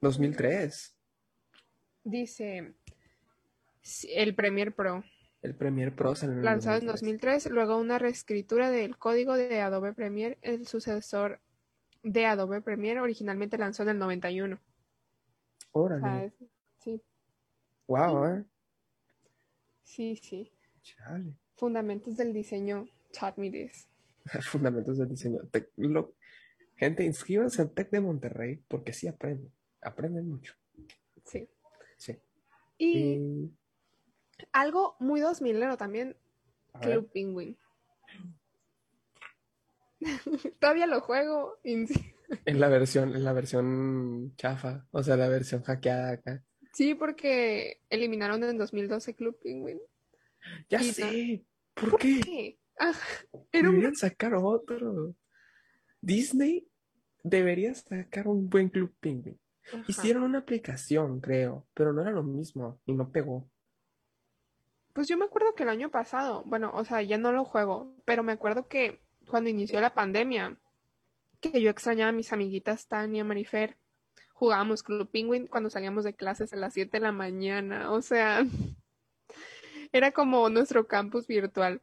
2003. Dice el Premiere Pro, El Premiere Pro salió en lanzado en 2003. 2003, luego una reescritura del código de Adobe Premiere, el sucesor de Adobe Premiere, originalmente lanzó en el 91. O sea, Órale. es- sí, Wow, eh. sí, sí. Chale. Fundamentos del diseño taught me this. Fundamentos del diseño. Lo- Gente, inscríbanse al TEC de Monterrey porque sí aprenden. Aprenden mucho. Sí. Sí. Y Y, algo muy 2000 también, a ver, Club Penguin. Todavía lo juego. en la versión, en la versión chafa, o sea, la versión hackeada acá. Sí, porque eliminaron en 2012 Club Penguin. Ya Y sé. ¿Por qué? ¿Qué? Ah, era un- Deberían sacar otro. Disney debería sacar un buen Club Penguin. Ajá. Hicieron una aplicación, creo, pero no era lo mismo y no pegó. Pues yo me acuerdo que el año pasado, bueno, o sea, ya no lo juego, pero me acuerdo que cuando inició la pandemia, que yo extrañaba a mis amiguitas Tania, Marifer, jugábamos Club Penguin cuando salíamos de clases a las 7 de la mañana, o sea, era como nuestro campus virtual.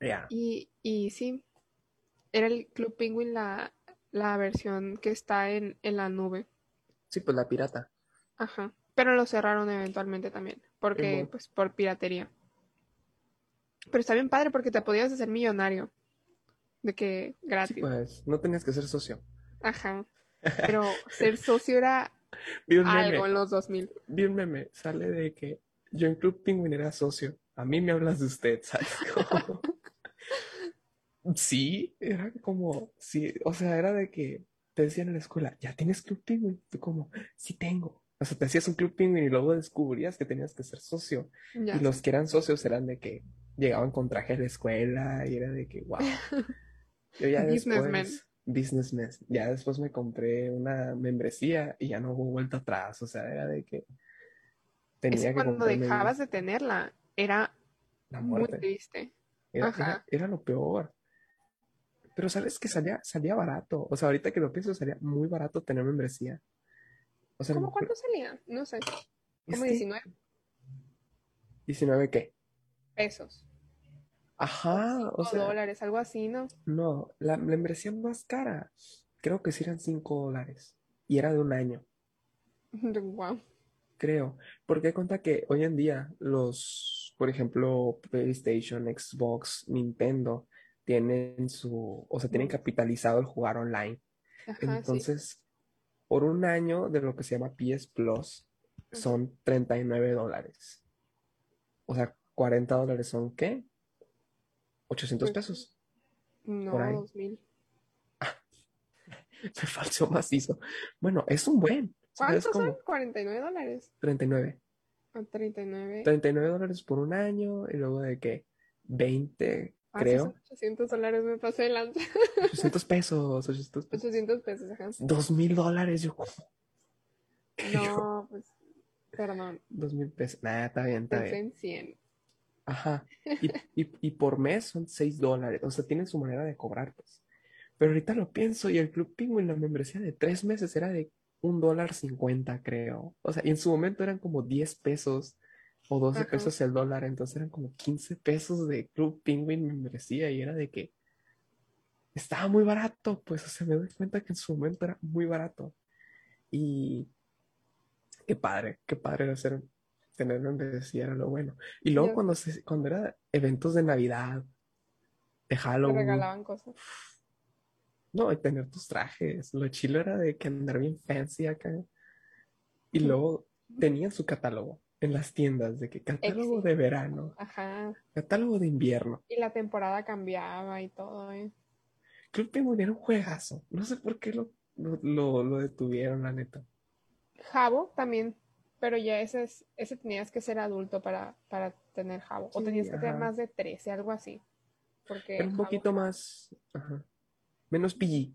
Ya. Y, y sí, era el Club Penguin la, la versión que está en, en la nube. Sí, pues la pirata. Ajá. Pero lo cerraron eventualmente también, porque, pues, por piratería. Pero está bien padre porque te podías hacer millonario. De que Sí, gratis. pues no tenías que ser socio. Ajá. Pero ser socio era Vi un meme, algo en los 2000. vi un meme, sale de que yo en Club Penguin era socio. A mí me hablas de usted, ¿sabes? Como- Sí, era como, sí, o sea, era de que te decían en la escuela, ¿ya tienes Club Penguin? Tú como, sí tengo. O sea, te hacías un Club Penguin y luego descubrías que tenías que ser socio. Ya Y los que eran socios eran de que llegaban con traje a la escuela y era de que, wow. Yo ya Businessmen. businessmen, ya después me compré una membresía y ya no hubo vuelta atrás. O sea, era de que Es tenía que que cuando dejabas de tenerla, era la muy triste. Era- era lo peor. Pero sabes que salía, salía barato. O sea, ahorita que lo pienso, salía muy barato tener membresía. O sea, ¿Cómo cuánto salía? No sé. Como que- 19 ¿19 qué? pesos. Ajá, o O sea, dólares, algo así, ¿no? no, la membresía más cara, creo que sí eran 5 dólares. Y era de un año. Wow. Creo, porque cuenta que hoy en día los, por ejemplo, PlayStation, Xbox, Nintendo, tienen su, o sea, tienen capitalizado el jugar online. Ajá, sí. Por un año de lo que se llama PS Plus, son 39 dólares. O sea, 40 dólares son ¿qué? 800 Pues, pesos. No, por ahí. 2000. Me faltó macizo. Bueno, es un buen. ¿Cuántos son? 49 dólares. 39. A 39. 39 dólares por un año y luego de que 20, Ah, creo. son 800 dólares, me pasé de lanza. 800 pesos, 800 pesos. 800 pesos, ajá. 2000 dólares, yo. ¿Qué yo? No, pues, perdón, 2000 pesos. Nah, está bien, está pensé bien. en 100. Ajá. Y, y, y por mes son 6 dólares. O sea, tienen su manera de cobrar, pues. Pero ahorita lo pienso y el Club Penguin, la membresía de 3 meses era de un dólar 50, creo. O sea, y en su momento eran como 10 pesos o 12 Ajá. pesos el dólar. Entonces eran como 15 pesos de Club Penguin membresía y era de que estaba muy barato. Pues, o sea, me doy cuenta que en su momento era muy barato. Y qué padre, qué padre era hacer, tener membresía, era lo bueno. Y luego cuando, se, cuando era eventos de Navidad, de Halloween, regalaban cosas. no, y tener tus trajes. Lo chilo era de que andar bien fancy acá. Y luego tenían su catálogo en las tiendas, de que catálogo de verano, Ajá. catálogo de invierno. Y la temporada cambiaba y todo, ¿eh? Club Penguin era un juegazo. No sé por qué lo, lo, lo, lo detuvieron, la neta. Jabo también Pero ya ese, es, ese tenías que ser adulto para, para tener jabo. o tenías que tener más de 13, algo así. Porque Era un jabo- poquito más, ajá, menos PG.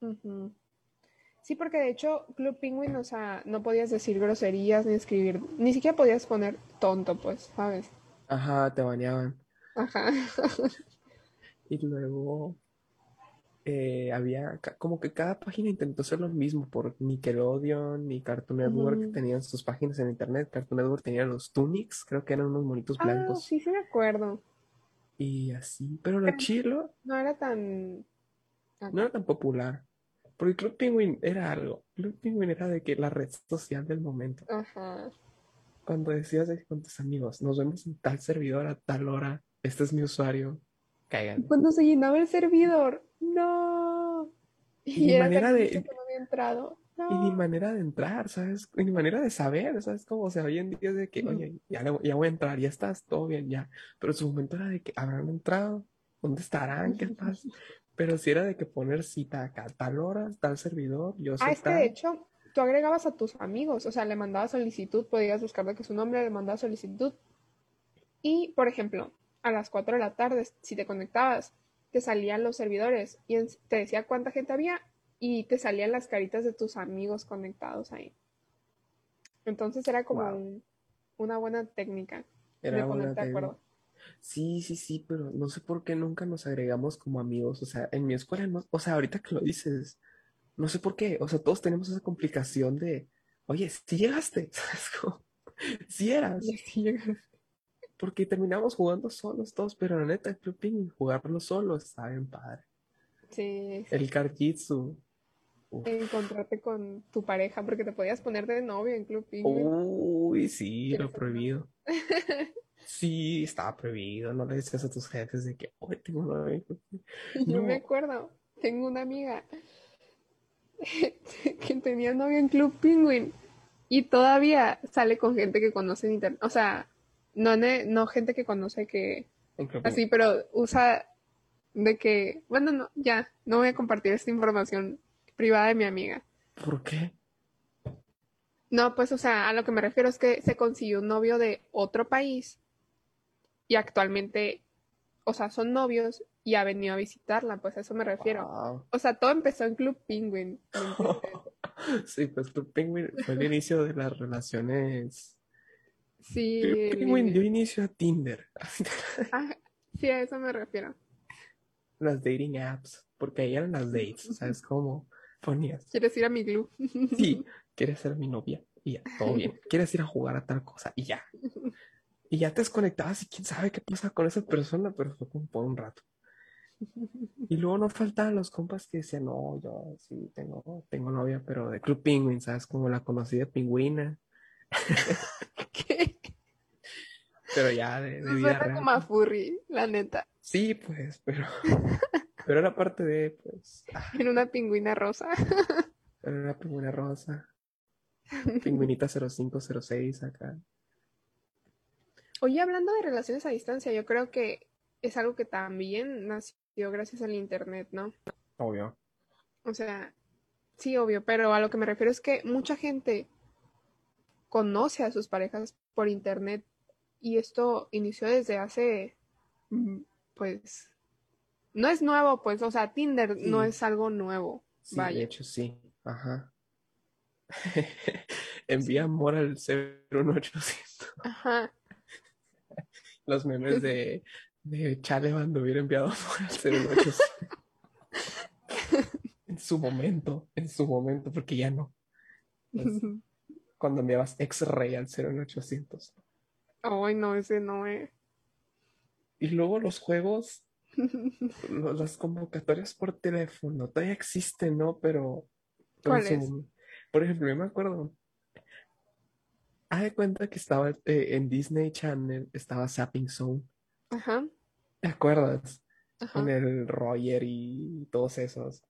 Ujú. Sí, porque de hecho Club Penguin, o sea, no podías decir groserías ni escribir, ni siquiera podías poner tonto, pues, ¿sabes? Ajá, te baneaban. Ajá. Y luego eh, había como que cada página intentó hacer lo mismo por Nickelodeon y Cartoon Network tenían sus páginas en internet. Cartoon Network tenía los Tunics, creo que eran unos monitos Ah, blancos sí, sí me acuerdo. y así. Pero lo Pero- chilo No era tan... no era tan popular. Porque Club Penguin era algo. Club Penguin era de que la red social del momento. Ajá. Cuando decías de- con tus amigos, nos vemos en tal servidor a tal hora, este es mi usuario, caigan. Cuando se llenaba el servidor, no. Y ni era manera de- que no había entrado. Y ni No. manera de entrar, ¿sabes? Y ni manera de saber, ¿sabes? Como, o sea, hoy en día es de que, oye, ya, le- ya voy a entrar, ya estás, todo bien, ya. Pero en su momento era de que habrán entrado, ¿dónde estarán? ¿Qué pasa? Pero si era de que poner cita acá, tal hora, tal servidor, yo Ah, sé es que de hecho, tú agregabas a tus amigos, o sea, le mandabas solicitud, podías buscar de que su nombre, le mandabas solicitud. Y, por ejemplo, a las 4 de la tarde, si te conectabas, te salían los servidores y te decía cuánta gente había y te salían las caritas de tus amigos conectados ahí. Entonces era como Wow. un- una buena técnica Era de ponerte de acuerdo. Sí, sí, sí, pero no sé por qué nunca nos agregamos como amigos. O sea, en mi escuela no, o sea, ahorita que lo dices, no sé por qué. O sea, todos tenemos esa complicación de, oye, si llegaste, ¿sabes? Como, si eras. Llega- Porque terminamos jugando solos todos, pero la neta, el Club Penguin, jugarlo solo está bien padre. Sí, sí. El Karjitsu. uf. encontrarte con tu pareja, porque te podías poner de novio en Club Penguin. Uy, sí, ¿Quieres lo prohibido. Sí, estaba prohibido. No le decías a tus jefes de que, hoy tengo una Y Yo me acuerdo, tengo una amiga que tenía novio en Club Penguin y todavía sale con gente que conoce en internet. O sea, no, ne- no gente que conoce que así, pero usa de que, bueno, no, ya, no voy a compartir esta información privada de mi amiga. ¿Por qué? No, pues, o sea, a lo que me refiero es que se consiguió un novio de otro país y actualmente, o sea, son novios y ha venido a visitarla, pues a eso me refiero. Wow. O sea, todo empezó en Club Penguin. Sí, pues Club Penguin fue el inicio de las relaciones. Sí, Club Penguin dio inicio. inicio a Tinder, Ah, sí, a eso me refiero. las dating apps, porque ahí eran las dates, ¿sabes cómo? Ponías, ¿Quieres ir a mi club? sí, quieres ser mi novia, y ya, todo bien. Quieres ir a jugar a tal cosa, y ya. Y ya te desconectabas y quién sabe qué pasa con esa persona, pero fue como por un rato. Y luego no faltaban los compas que decían, no, yo sí tengo, tengo novia, pero de Club Penguin, ¿sabes? Como la conocí de pingüina, ¿Qué? pero ya de, de vida real. como a furry, la neta. Sí, pues, pero, pero era parte de, pues, ah, En una pingüina rosa. era una pingüina rosa, pingüinita 0506 acá. Oye, hablando de relaciones a distancia, yo creo que es algo que también nació gracias al internet, ¿no? Obvio. O sea, sí, obvio, pero a lo que me refiero es que mucha gente conoce a sus parejas por internet y esto inició desde hace, pues, no es nuevo, pues, o sea, Tinder no es algo nuevo, Sí, de hecho sí. Ajá. Envía amor al 01800. Ajá, Los memes de, de Chale hubiera enviado al 01800. En su momento, en su momento, porque ya no. Cuando enviabas X-Ray al 01800. Ay, no, ese no es. Y luego los juegos, las convocatorias por teléfono, todavía existen, ¿no? Pero, Por ejemplo, yo me acuerdo. Haz de cuenta que estaba eh, en Disney Channel, estaba Zapping Zone. Ajá, ¿Te acuerdas? ajá. Con el Roger y todos esos.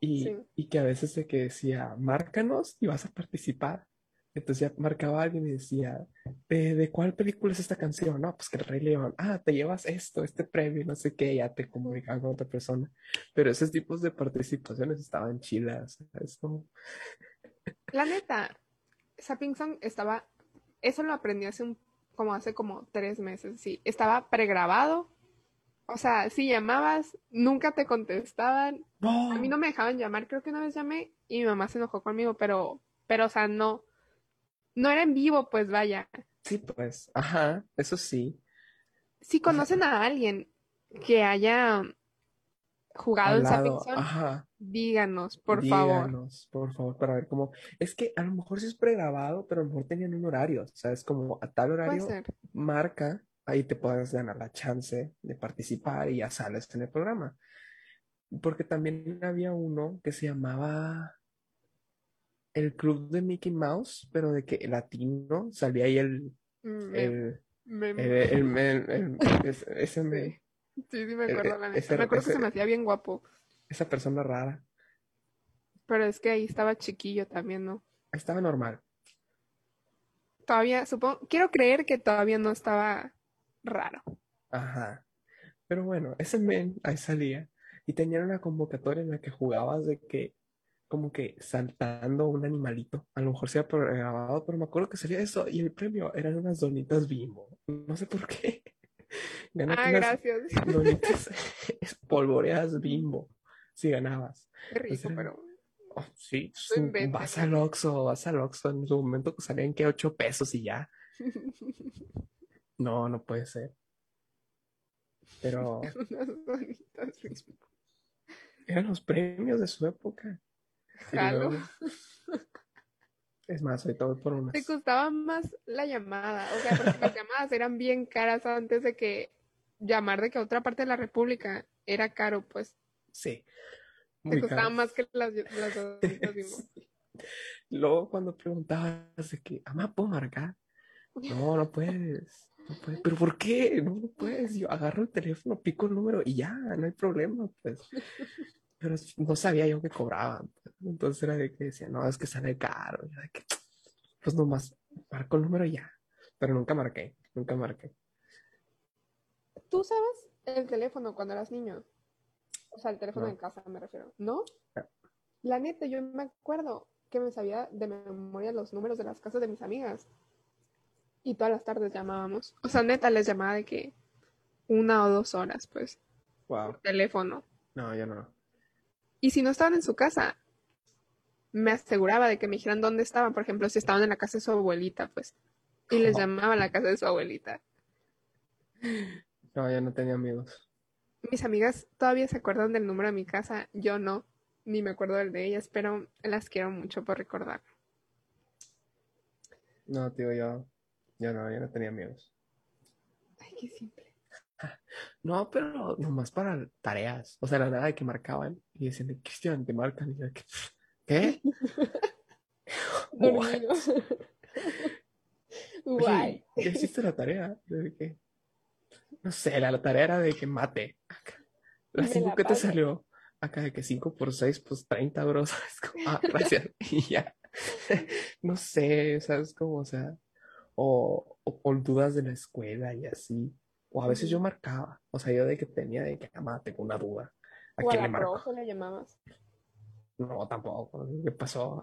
Y, Sí. y que a veces de que decía, márcanos y vas a participar. Entonces ya marcaba alguien y decía, ¿de, de cuál película es esta canción? No, pues que el Rey León. Ah, te llevas esto, este premio, no sé qué, ya te comunicaban con otra persona. Pero esos tipos de participaciones estaban chidas. Es como, La neta, Sapping Song estaba, eso lo aprendí hace un, como hace como tres meses, sí, estaba pregrabado. O sea, si llamabas, nunca te contestaban. A mí no me dejaban llamar, creo que una vez llamé y mi mamá se enojó conmigo, pero, pero, o sea, no, no era en vivo, pues vaya. Sí, pues, ajá, eso sí. Si conocen a alguien que haya jugado en Sapping Zone, díganos, por favor. Díganos, por favor, para ver cómo. Es que a lo mejor sí es pregrabado, pero a lo mejor tenían un horario, ¿sabes? Como a tal horario marca, ahí te puedes ganar la chance de participar y ya sales en el programa. Porque también había uno que se llamaba el club de Mickey Mouse, pero de que latino salía ahí el. Mm, el, el, ese me, Sí, sí me e, acuerdo, la neta. me acuerdo que se me hacía bien guapo. Esa persona rara. Pero es que ahí estaba chiquillo también, ¿no? Estaba normal. Todavía, supongo, quiero creer que todavía no estaba raro. Ajá. Pero bueno, ese men ahí salía. Y tenía una convocatoria en la que jugabas de que, como que saltando un animalito. A lo mejor se había grabado, pero me acuerdo que salía eso. Y el premio eran unas donitas bimbo. No sé por qué. ah, gracias. polvoreas bimbo si ganabas. Qué rico, pero. Oh, sí, vas al Oxxo, vas al Oxxo. En su momento que salían que 8 pesos y ya. no, no puede ser. Pero. Eran los premios de su época. Jalo. Es más, todo por unas. Te costaba más la llamada, o sea, porque las llamadas eran bien caras antes de que llamar de que a otra parte de la República era caro, pues. Sí. Te costaba más que las, las Luego cuando preguntabas de que, ¿ama puedo marcar? No, no puedes. No puedes. ¿Pero por qué? No, no puedes. Yo agarro el teléfono, pico el número y ya, no hay problema, pues. Pero no sabía yo que cobraban. Entonces era de que decía, no, es que sale caro. Yo de que, pues nomás marco el número y ya. Pero nunca marqué, nunca marqué. ¿Tú sabes el teléfono cuando eras niño? O sea, el teléfono en casa me refiero. ¿No? La neta, yo me acuerdo que me sabía de memoria los números de las casas de mis amigas. Y todas las tardes llamábamos. O sea, neta, les llamaba de que una o dos horas, pues. Wow. teléfono. No, yo no. Y si no estaban en su casa, me aseguraba de que me dijeran dónde estaban. Por ejemplo, si estaban en la casa de su abuelita, pues. Y les llamaba a la casa de su abuelita. No, yo no tenía amigos. Mis amigas todavía se acuerdan del número de mi casa. Yo no. Ni me acuerdo del de ellas, pero las quiero mucho por recordar. No, tío, yo. Yo no, yo no tenía amigos. Ay, qué simple. No, pero nomás para tareas. O sea, la nada de que marcaban y decían, Cristian, te marcan. Y yo, ¿qué? Guay. ¿Ya hiciste la tarea? ¿De qué? No sé, la, tarea era de que mate. La 5 que te salió. Acá de que 5 por 6, pues 30 euros. ah, gracias. y ya. no sé, ¿sabes cómo? O sea, o, o, dudas de la escuela y así. O a veces yo marcaba, o sea, yo de que tenía de que, mamá, tengo una duda. ¿A quién le marco? le llamabas? No, tampoco. ¿Qué pasó?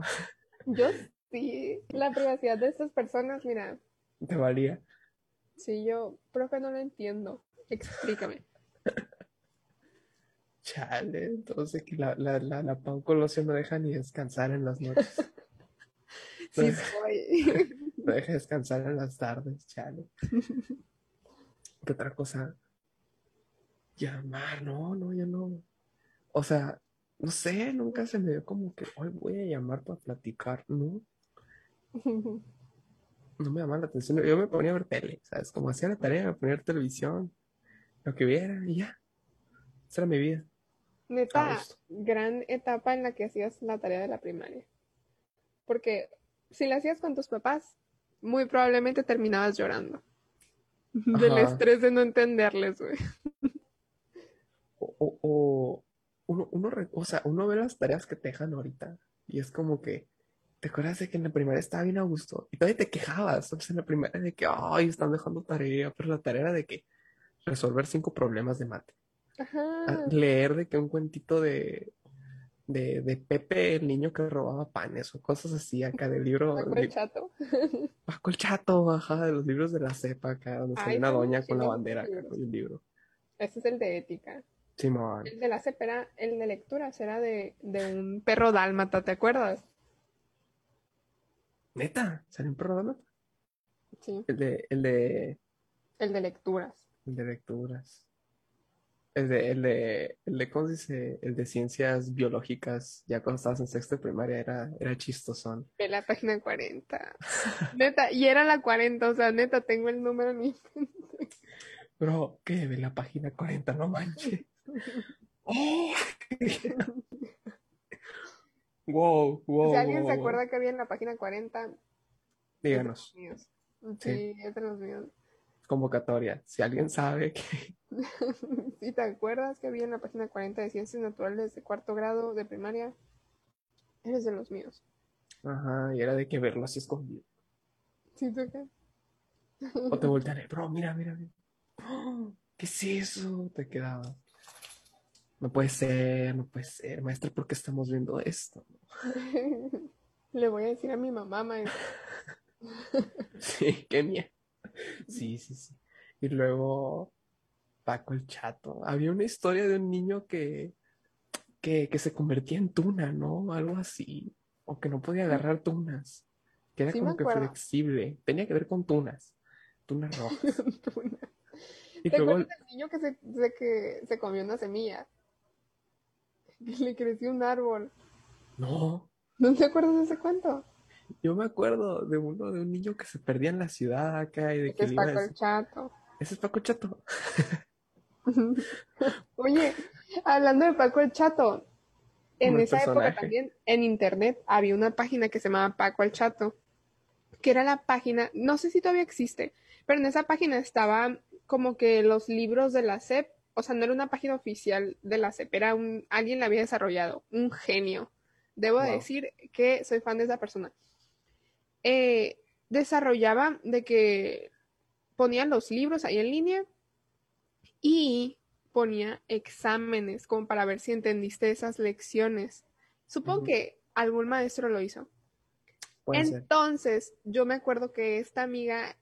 Yo sí. La privacidad de estas personas, mira. ¿Te valía? Sí, yo, profe, no lo entiendo. Explícame. Chale, entonces la, la, la, la Pau Colosio no deja ni descansar en las noches. sí, soy. No deja descansar en las tardes, chale. ¿Qué otra cosa? Llamar, no, no, ya no. O sea, no sé, nunca se me dio como que hoy voy a llamar para platicar, ¿no? No me llamaba la atención. Yo me ponía a ver tele, ¿sabes? Como hacía la tarea, me ponía a ver televisión, lo que viera y ya. Esa era mi vida. Neta, gran etapa en la que hacías la tarea de la primaria. Porque si la hacías con tus papás, muy probablemente terminabas llorando. Del estrés de no entenderles, güey. O, o, uno, uno, o sea, uno ve las tareas que te dejan ahorita y es como que, ¿te acuerdas de que en la primera estaba bien a gusto? Y todavía te quejabas, sea, en la primera de que, ay, están dejando tarea, pero la tarea era de que resolver cinco problemas de mate. Ajá. Leer de que un cuentito de, de, de Pepe, el niño que robaba panes o cosas así acá del libro. Paco el chato. Paco el Chato, ajá, de los libros de la cepa acá, donde sale Ay, una doña con la bandera acá con el libro. Ese es el de ética. Simón. El de la cepera, el de lecturas era de, de un perro dálmata, ¿te acuerdas? Neta, salió un programa. Sí, El de, el de, el de lecturas. el de lecturas. El de, el de, el de, ¿cómo se dice? El de ciencias biológicas, ya cuando estabas en sexto de primaria era, era chistosón. De la página 40. Neta, y era la 40, o sea, neta, tengo el número en mi... Bro, ¿qué? De la página 40, no manches. ¡Oh! Wow, wow, Si alguien wow, se wow. acuerda que había en la página 40, es de Díganos, los míos. Sí. Sí, es de los míos. convocatoria. Si alguien sabe que Si te acuerdas que había en la página 40 de Ciencias Naturales de cuarto grado de primaria, eres de los míos. Ajá, y era de que verlo así escondido. ¿Sí qué? O te voltearé, bro, mira, mira, mira. ¿Qué es eso? Te quedaba. No puede ser, no puede ser. Maestra, ¿por qué estamos viendo esto? Le voy a decir a mi mamá, maestra. Sí, qué miedo. Sí, sí, sí. Y luego, Paco el Chato. Había una historia de un niño que, que, que se convertía en tuna, ¿no? Algo así. O que no podía agarrar tunas. Que era Sí, como que flexible. Tenía que ver con tunas. Tunas rojas. Tuna. Y ¿Te luego, acuerdas del niño que se, que se comió una semilla? Que le creció un árbol. no. ¿No te acuerdas de ese cuento? Yo me acuerdo de uno, de un niño que se perdía en la ciudad acá y de que Ese es iba a Paco el Chato. ese es Paco Chato. Oye, hablando de Paco el Chato, en el esa época también en internet había una página que se llamaba Paco el Chato, que era la página, no sé si todavía existe, pero en esa página estaba como que los libros de la SEP, o sea, no era una página oficial de la SEP, era un, alguien la había desarrollado, un genio. Debo Wow. decir que soy fan de esa persona. Eh, desarrollaba de que ponían los libros ahí en línea y ponía exámenes como para ver si entendiste esas lecciones. Supongo que algún maestro lo hizo. Puede ser. Entonces, yo me acuerdo que esta amiga,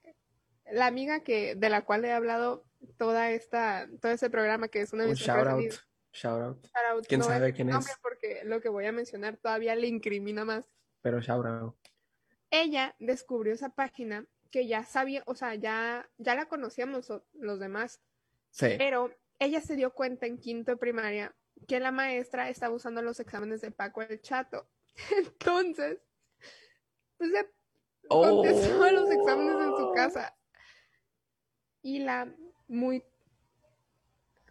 la amiga que de la cual he hablado toda esta, todo este programa, que es una de mis shout out. Shout out. shout out, ¿Quién no sabe quién es? porque lo que voy a mencionar todavía le incrimina más. Pero shout out. Ella descubrió esa página que ya sabía, o sea, ya, ya la conocíamos los demás, Sí. pero ella se dio cuenta en quinto de primaria que la maestra estaba usando los exámenes de Paco el Chato. Entonces, pues le Oh. contestó los exámenes en su casa. Y la muy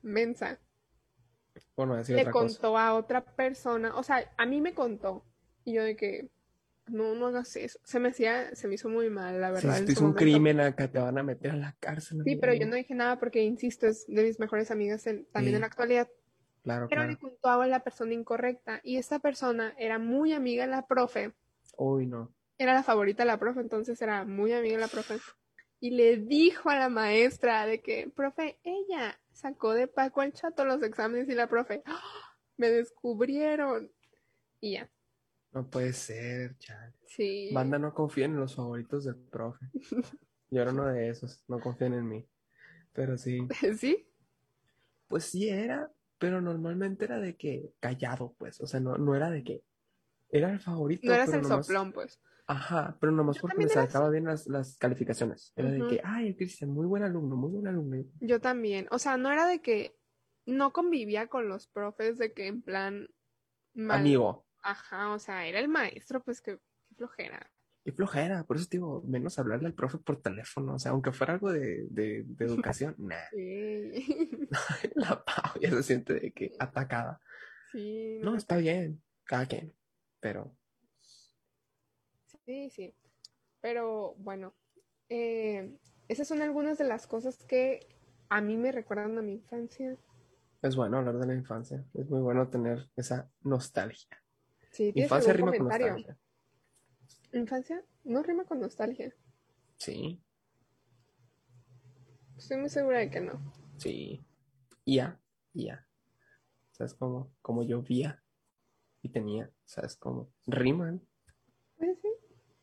mensa Bueno, decir le otra cosa. contó a otra persona, o sea, a mí me contó. Y yo de que no, no hagas eso. Se me hacía, se me hizo muy mal, la Si verdad. en es un momento. crimen acá, te van a meter a la cárcel. Sí, pero yo no dije nada porque, insisto, es de mis mejores amigas en- también Sí. en la actualidad. Claro, Pero claro. le contó a la persona incorrecta. Y esta persona era muy amiga de la profe. Uy, no. Era la favorita de la profe, entonces era muy amiga de la profe. Y le dijo a la maestra de que, profe, ella sacó de Paco al chato los exámenes y la profe, ¡Ah! me descubrieron. Y ya, No puede ser, chale. sí. Banda, no confíen en los favoritos del profe. Yo era uno de esos. No confíen en mí. Pero sí. ¿Sí? Pues sí era, pero normalmente era de que callado, pues. O sea, no, no era de que era el favorito, No eras pero el nomás- soplón, pues. Ajá, pero nomás Yo porque me sacaba bien las, las calificaciones. Era de que, ay, el Cristian, muy buen alumno, muy buen alumno. Yo también. O sea, no era de que no convivía con los profes de que en plan mal- Amigo. Ajá, o sea, era el maestro, pues que qué flojera. Y flojera, por eso digo, menos hablarle al profe por teléfono. O sea, aunque fuera algo de, de, de educación, nah. Sí. La Pau ya se siente de que atacada. sí, No, está bien, cada quien. Pero, Sí, sí. Pero bueno, eh, esas son algunas de las cosas que a mí me recuerdan a mi infancia. es bueno hablar de la infancia. Es muy bueno tener esa nostalgia. Sí, ¿tienes Infancia rima con nostalgia. Infancia no rima con nostalgia. Sí, Estoy muy segura de que no. sí. Ya, ya. ¿Sabes cómo? Como llovía. y tenía, ¿sabes cómo? Riman, Pues sí.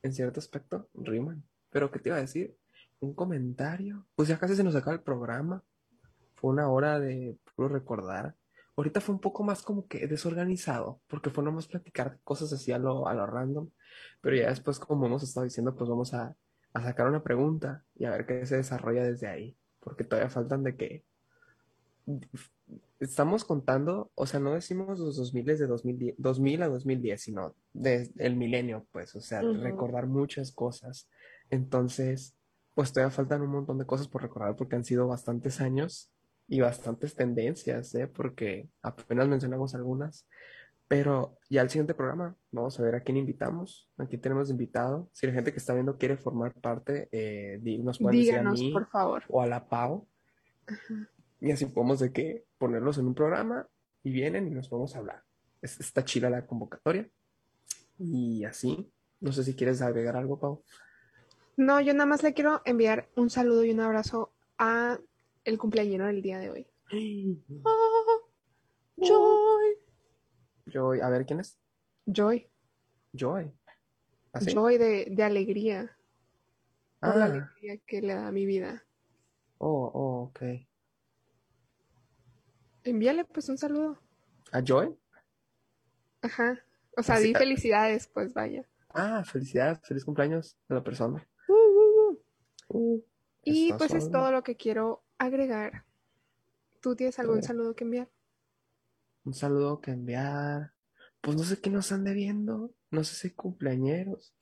En cierto aspecto, riman. Pero, ¿qué te iba a decir? Un comentario. Pues ya casi se nos acaba el programa. Fue una hora de puro recordar. Ahorita fue un poco más como que desorganizado, porque fue nomás platicar cosas así a lo, a lo random. Pero ya después, como hemos estado diciendo, pues vamos a, a sacar una pregunta y a ver qué se desarrolla desde ahí. Porque todavía faltan de que estamos contando, o sea, no decimos los 2000 de 2010, 2000 a 2010, sino desde el milenio, pues, o sea, Ujú. recordar muchas cosas. Entonces, pues todavía faltan un montón de cosas por recordar porque han sido bastantes años y bastantes tendencias, ¿eh? Porque apenas mencionamos algunas. Pero ya el siguiente programa, vamos a ver a quién invitamos. Aquí tenemos invitado. Si la gente que está viendo quiere formar parte, eh, nos pueden decir a Díganos, mí por favor. o a la Pau. Y así podemos de que ponerlos en un programa y vienen y nos podemos hablar. Es- está chila la convocatoria. Y así, no sé si quieres agregar algo, Pau. No, yo nada más le quiero enviar un saludo y un abrazo a el cumpleañero del día de hoy. Ah, Joy. Joy, a ver, ¿quién es? Joy. Joy. ¿Así? Joy de, de alegría. Por la Ah, alegría que le da a mi vida. oh, oh, ok. Envíale pues un saludo. ¿A Joy? Ajá. O sea, Así- di felicidades, pues vaya. Ah, felicidades, feliz cumpleaños a la persona. Uh, uh, uh. Y pues es todo lo que quiero agregar. ¿Tú tienes algún saludo que enviar? Un saludo que enviar. Pues no sé qué nos ande viendo. No sé si cumpleañeros.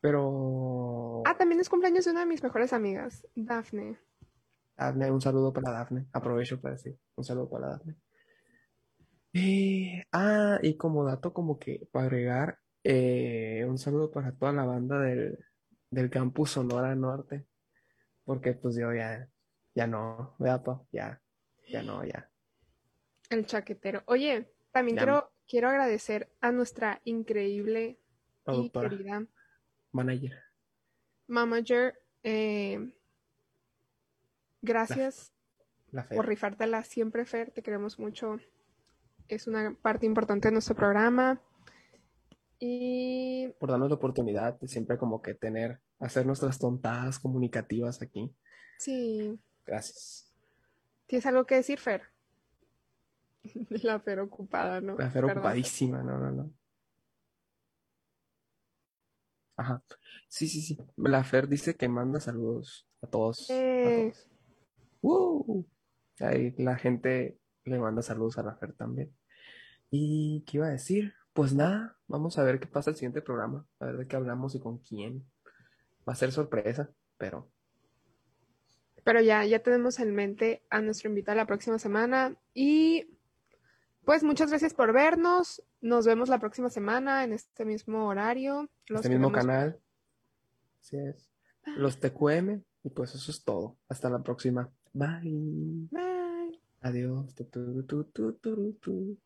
Pero. Ah, también es cumpleaños de una de mis mejores amigas, Dafne. Dafne, un saludo para Dafne. Aprovecho para decir un saludo para Dafne. Eh, ah, y como dato, como que para agregar, eh, un saludo para toda la banda del, del campus Sonora Norte. Porque pues yo ya, ya no, ¿verdad? Ya, ya no, ya. El chaquetero. Oye, también Ya quiero, quiero agradecer a nuestra increíble y Productora, querida manager. manager. eh, gracias La por rifártela siempre, Fer. Te queremos mucho. Es una parte importante de nuestro programa. Y por darnos la oportunidad de siempre como que tener, hacer nuestras tontadas comunicativas aquí. sí, Gracias. ¿tienes algo que decir, Fer? La Fer ocupada, ¿no? La Fer Perdón, ocupadísima, no, no, no. Ajá. Sí, sí, sí. La Fer dice que manda saludos a todos, a Eh. todos. ¡Woo! Ahí la gente le manda saludos a la Fer también. ¿Y qué iba a decir? Pues nada, vamos a ver qué pasa el siguiente programa, a ver de qué hablamos y con quién. Va a ser sorpresa, pero Pero ya, ya tenemos en mente a nuestro invitado la próxima semana. Y pues muchas gracias por vernos. Nos vemos la próxima semana en este mismo horario. Los este mismo canal. Así es. Los TQM. Y pues eso es todo. Hasta la próxima. Bye. Bye. Adiós. Tu, tu, tu,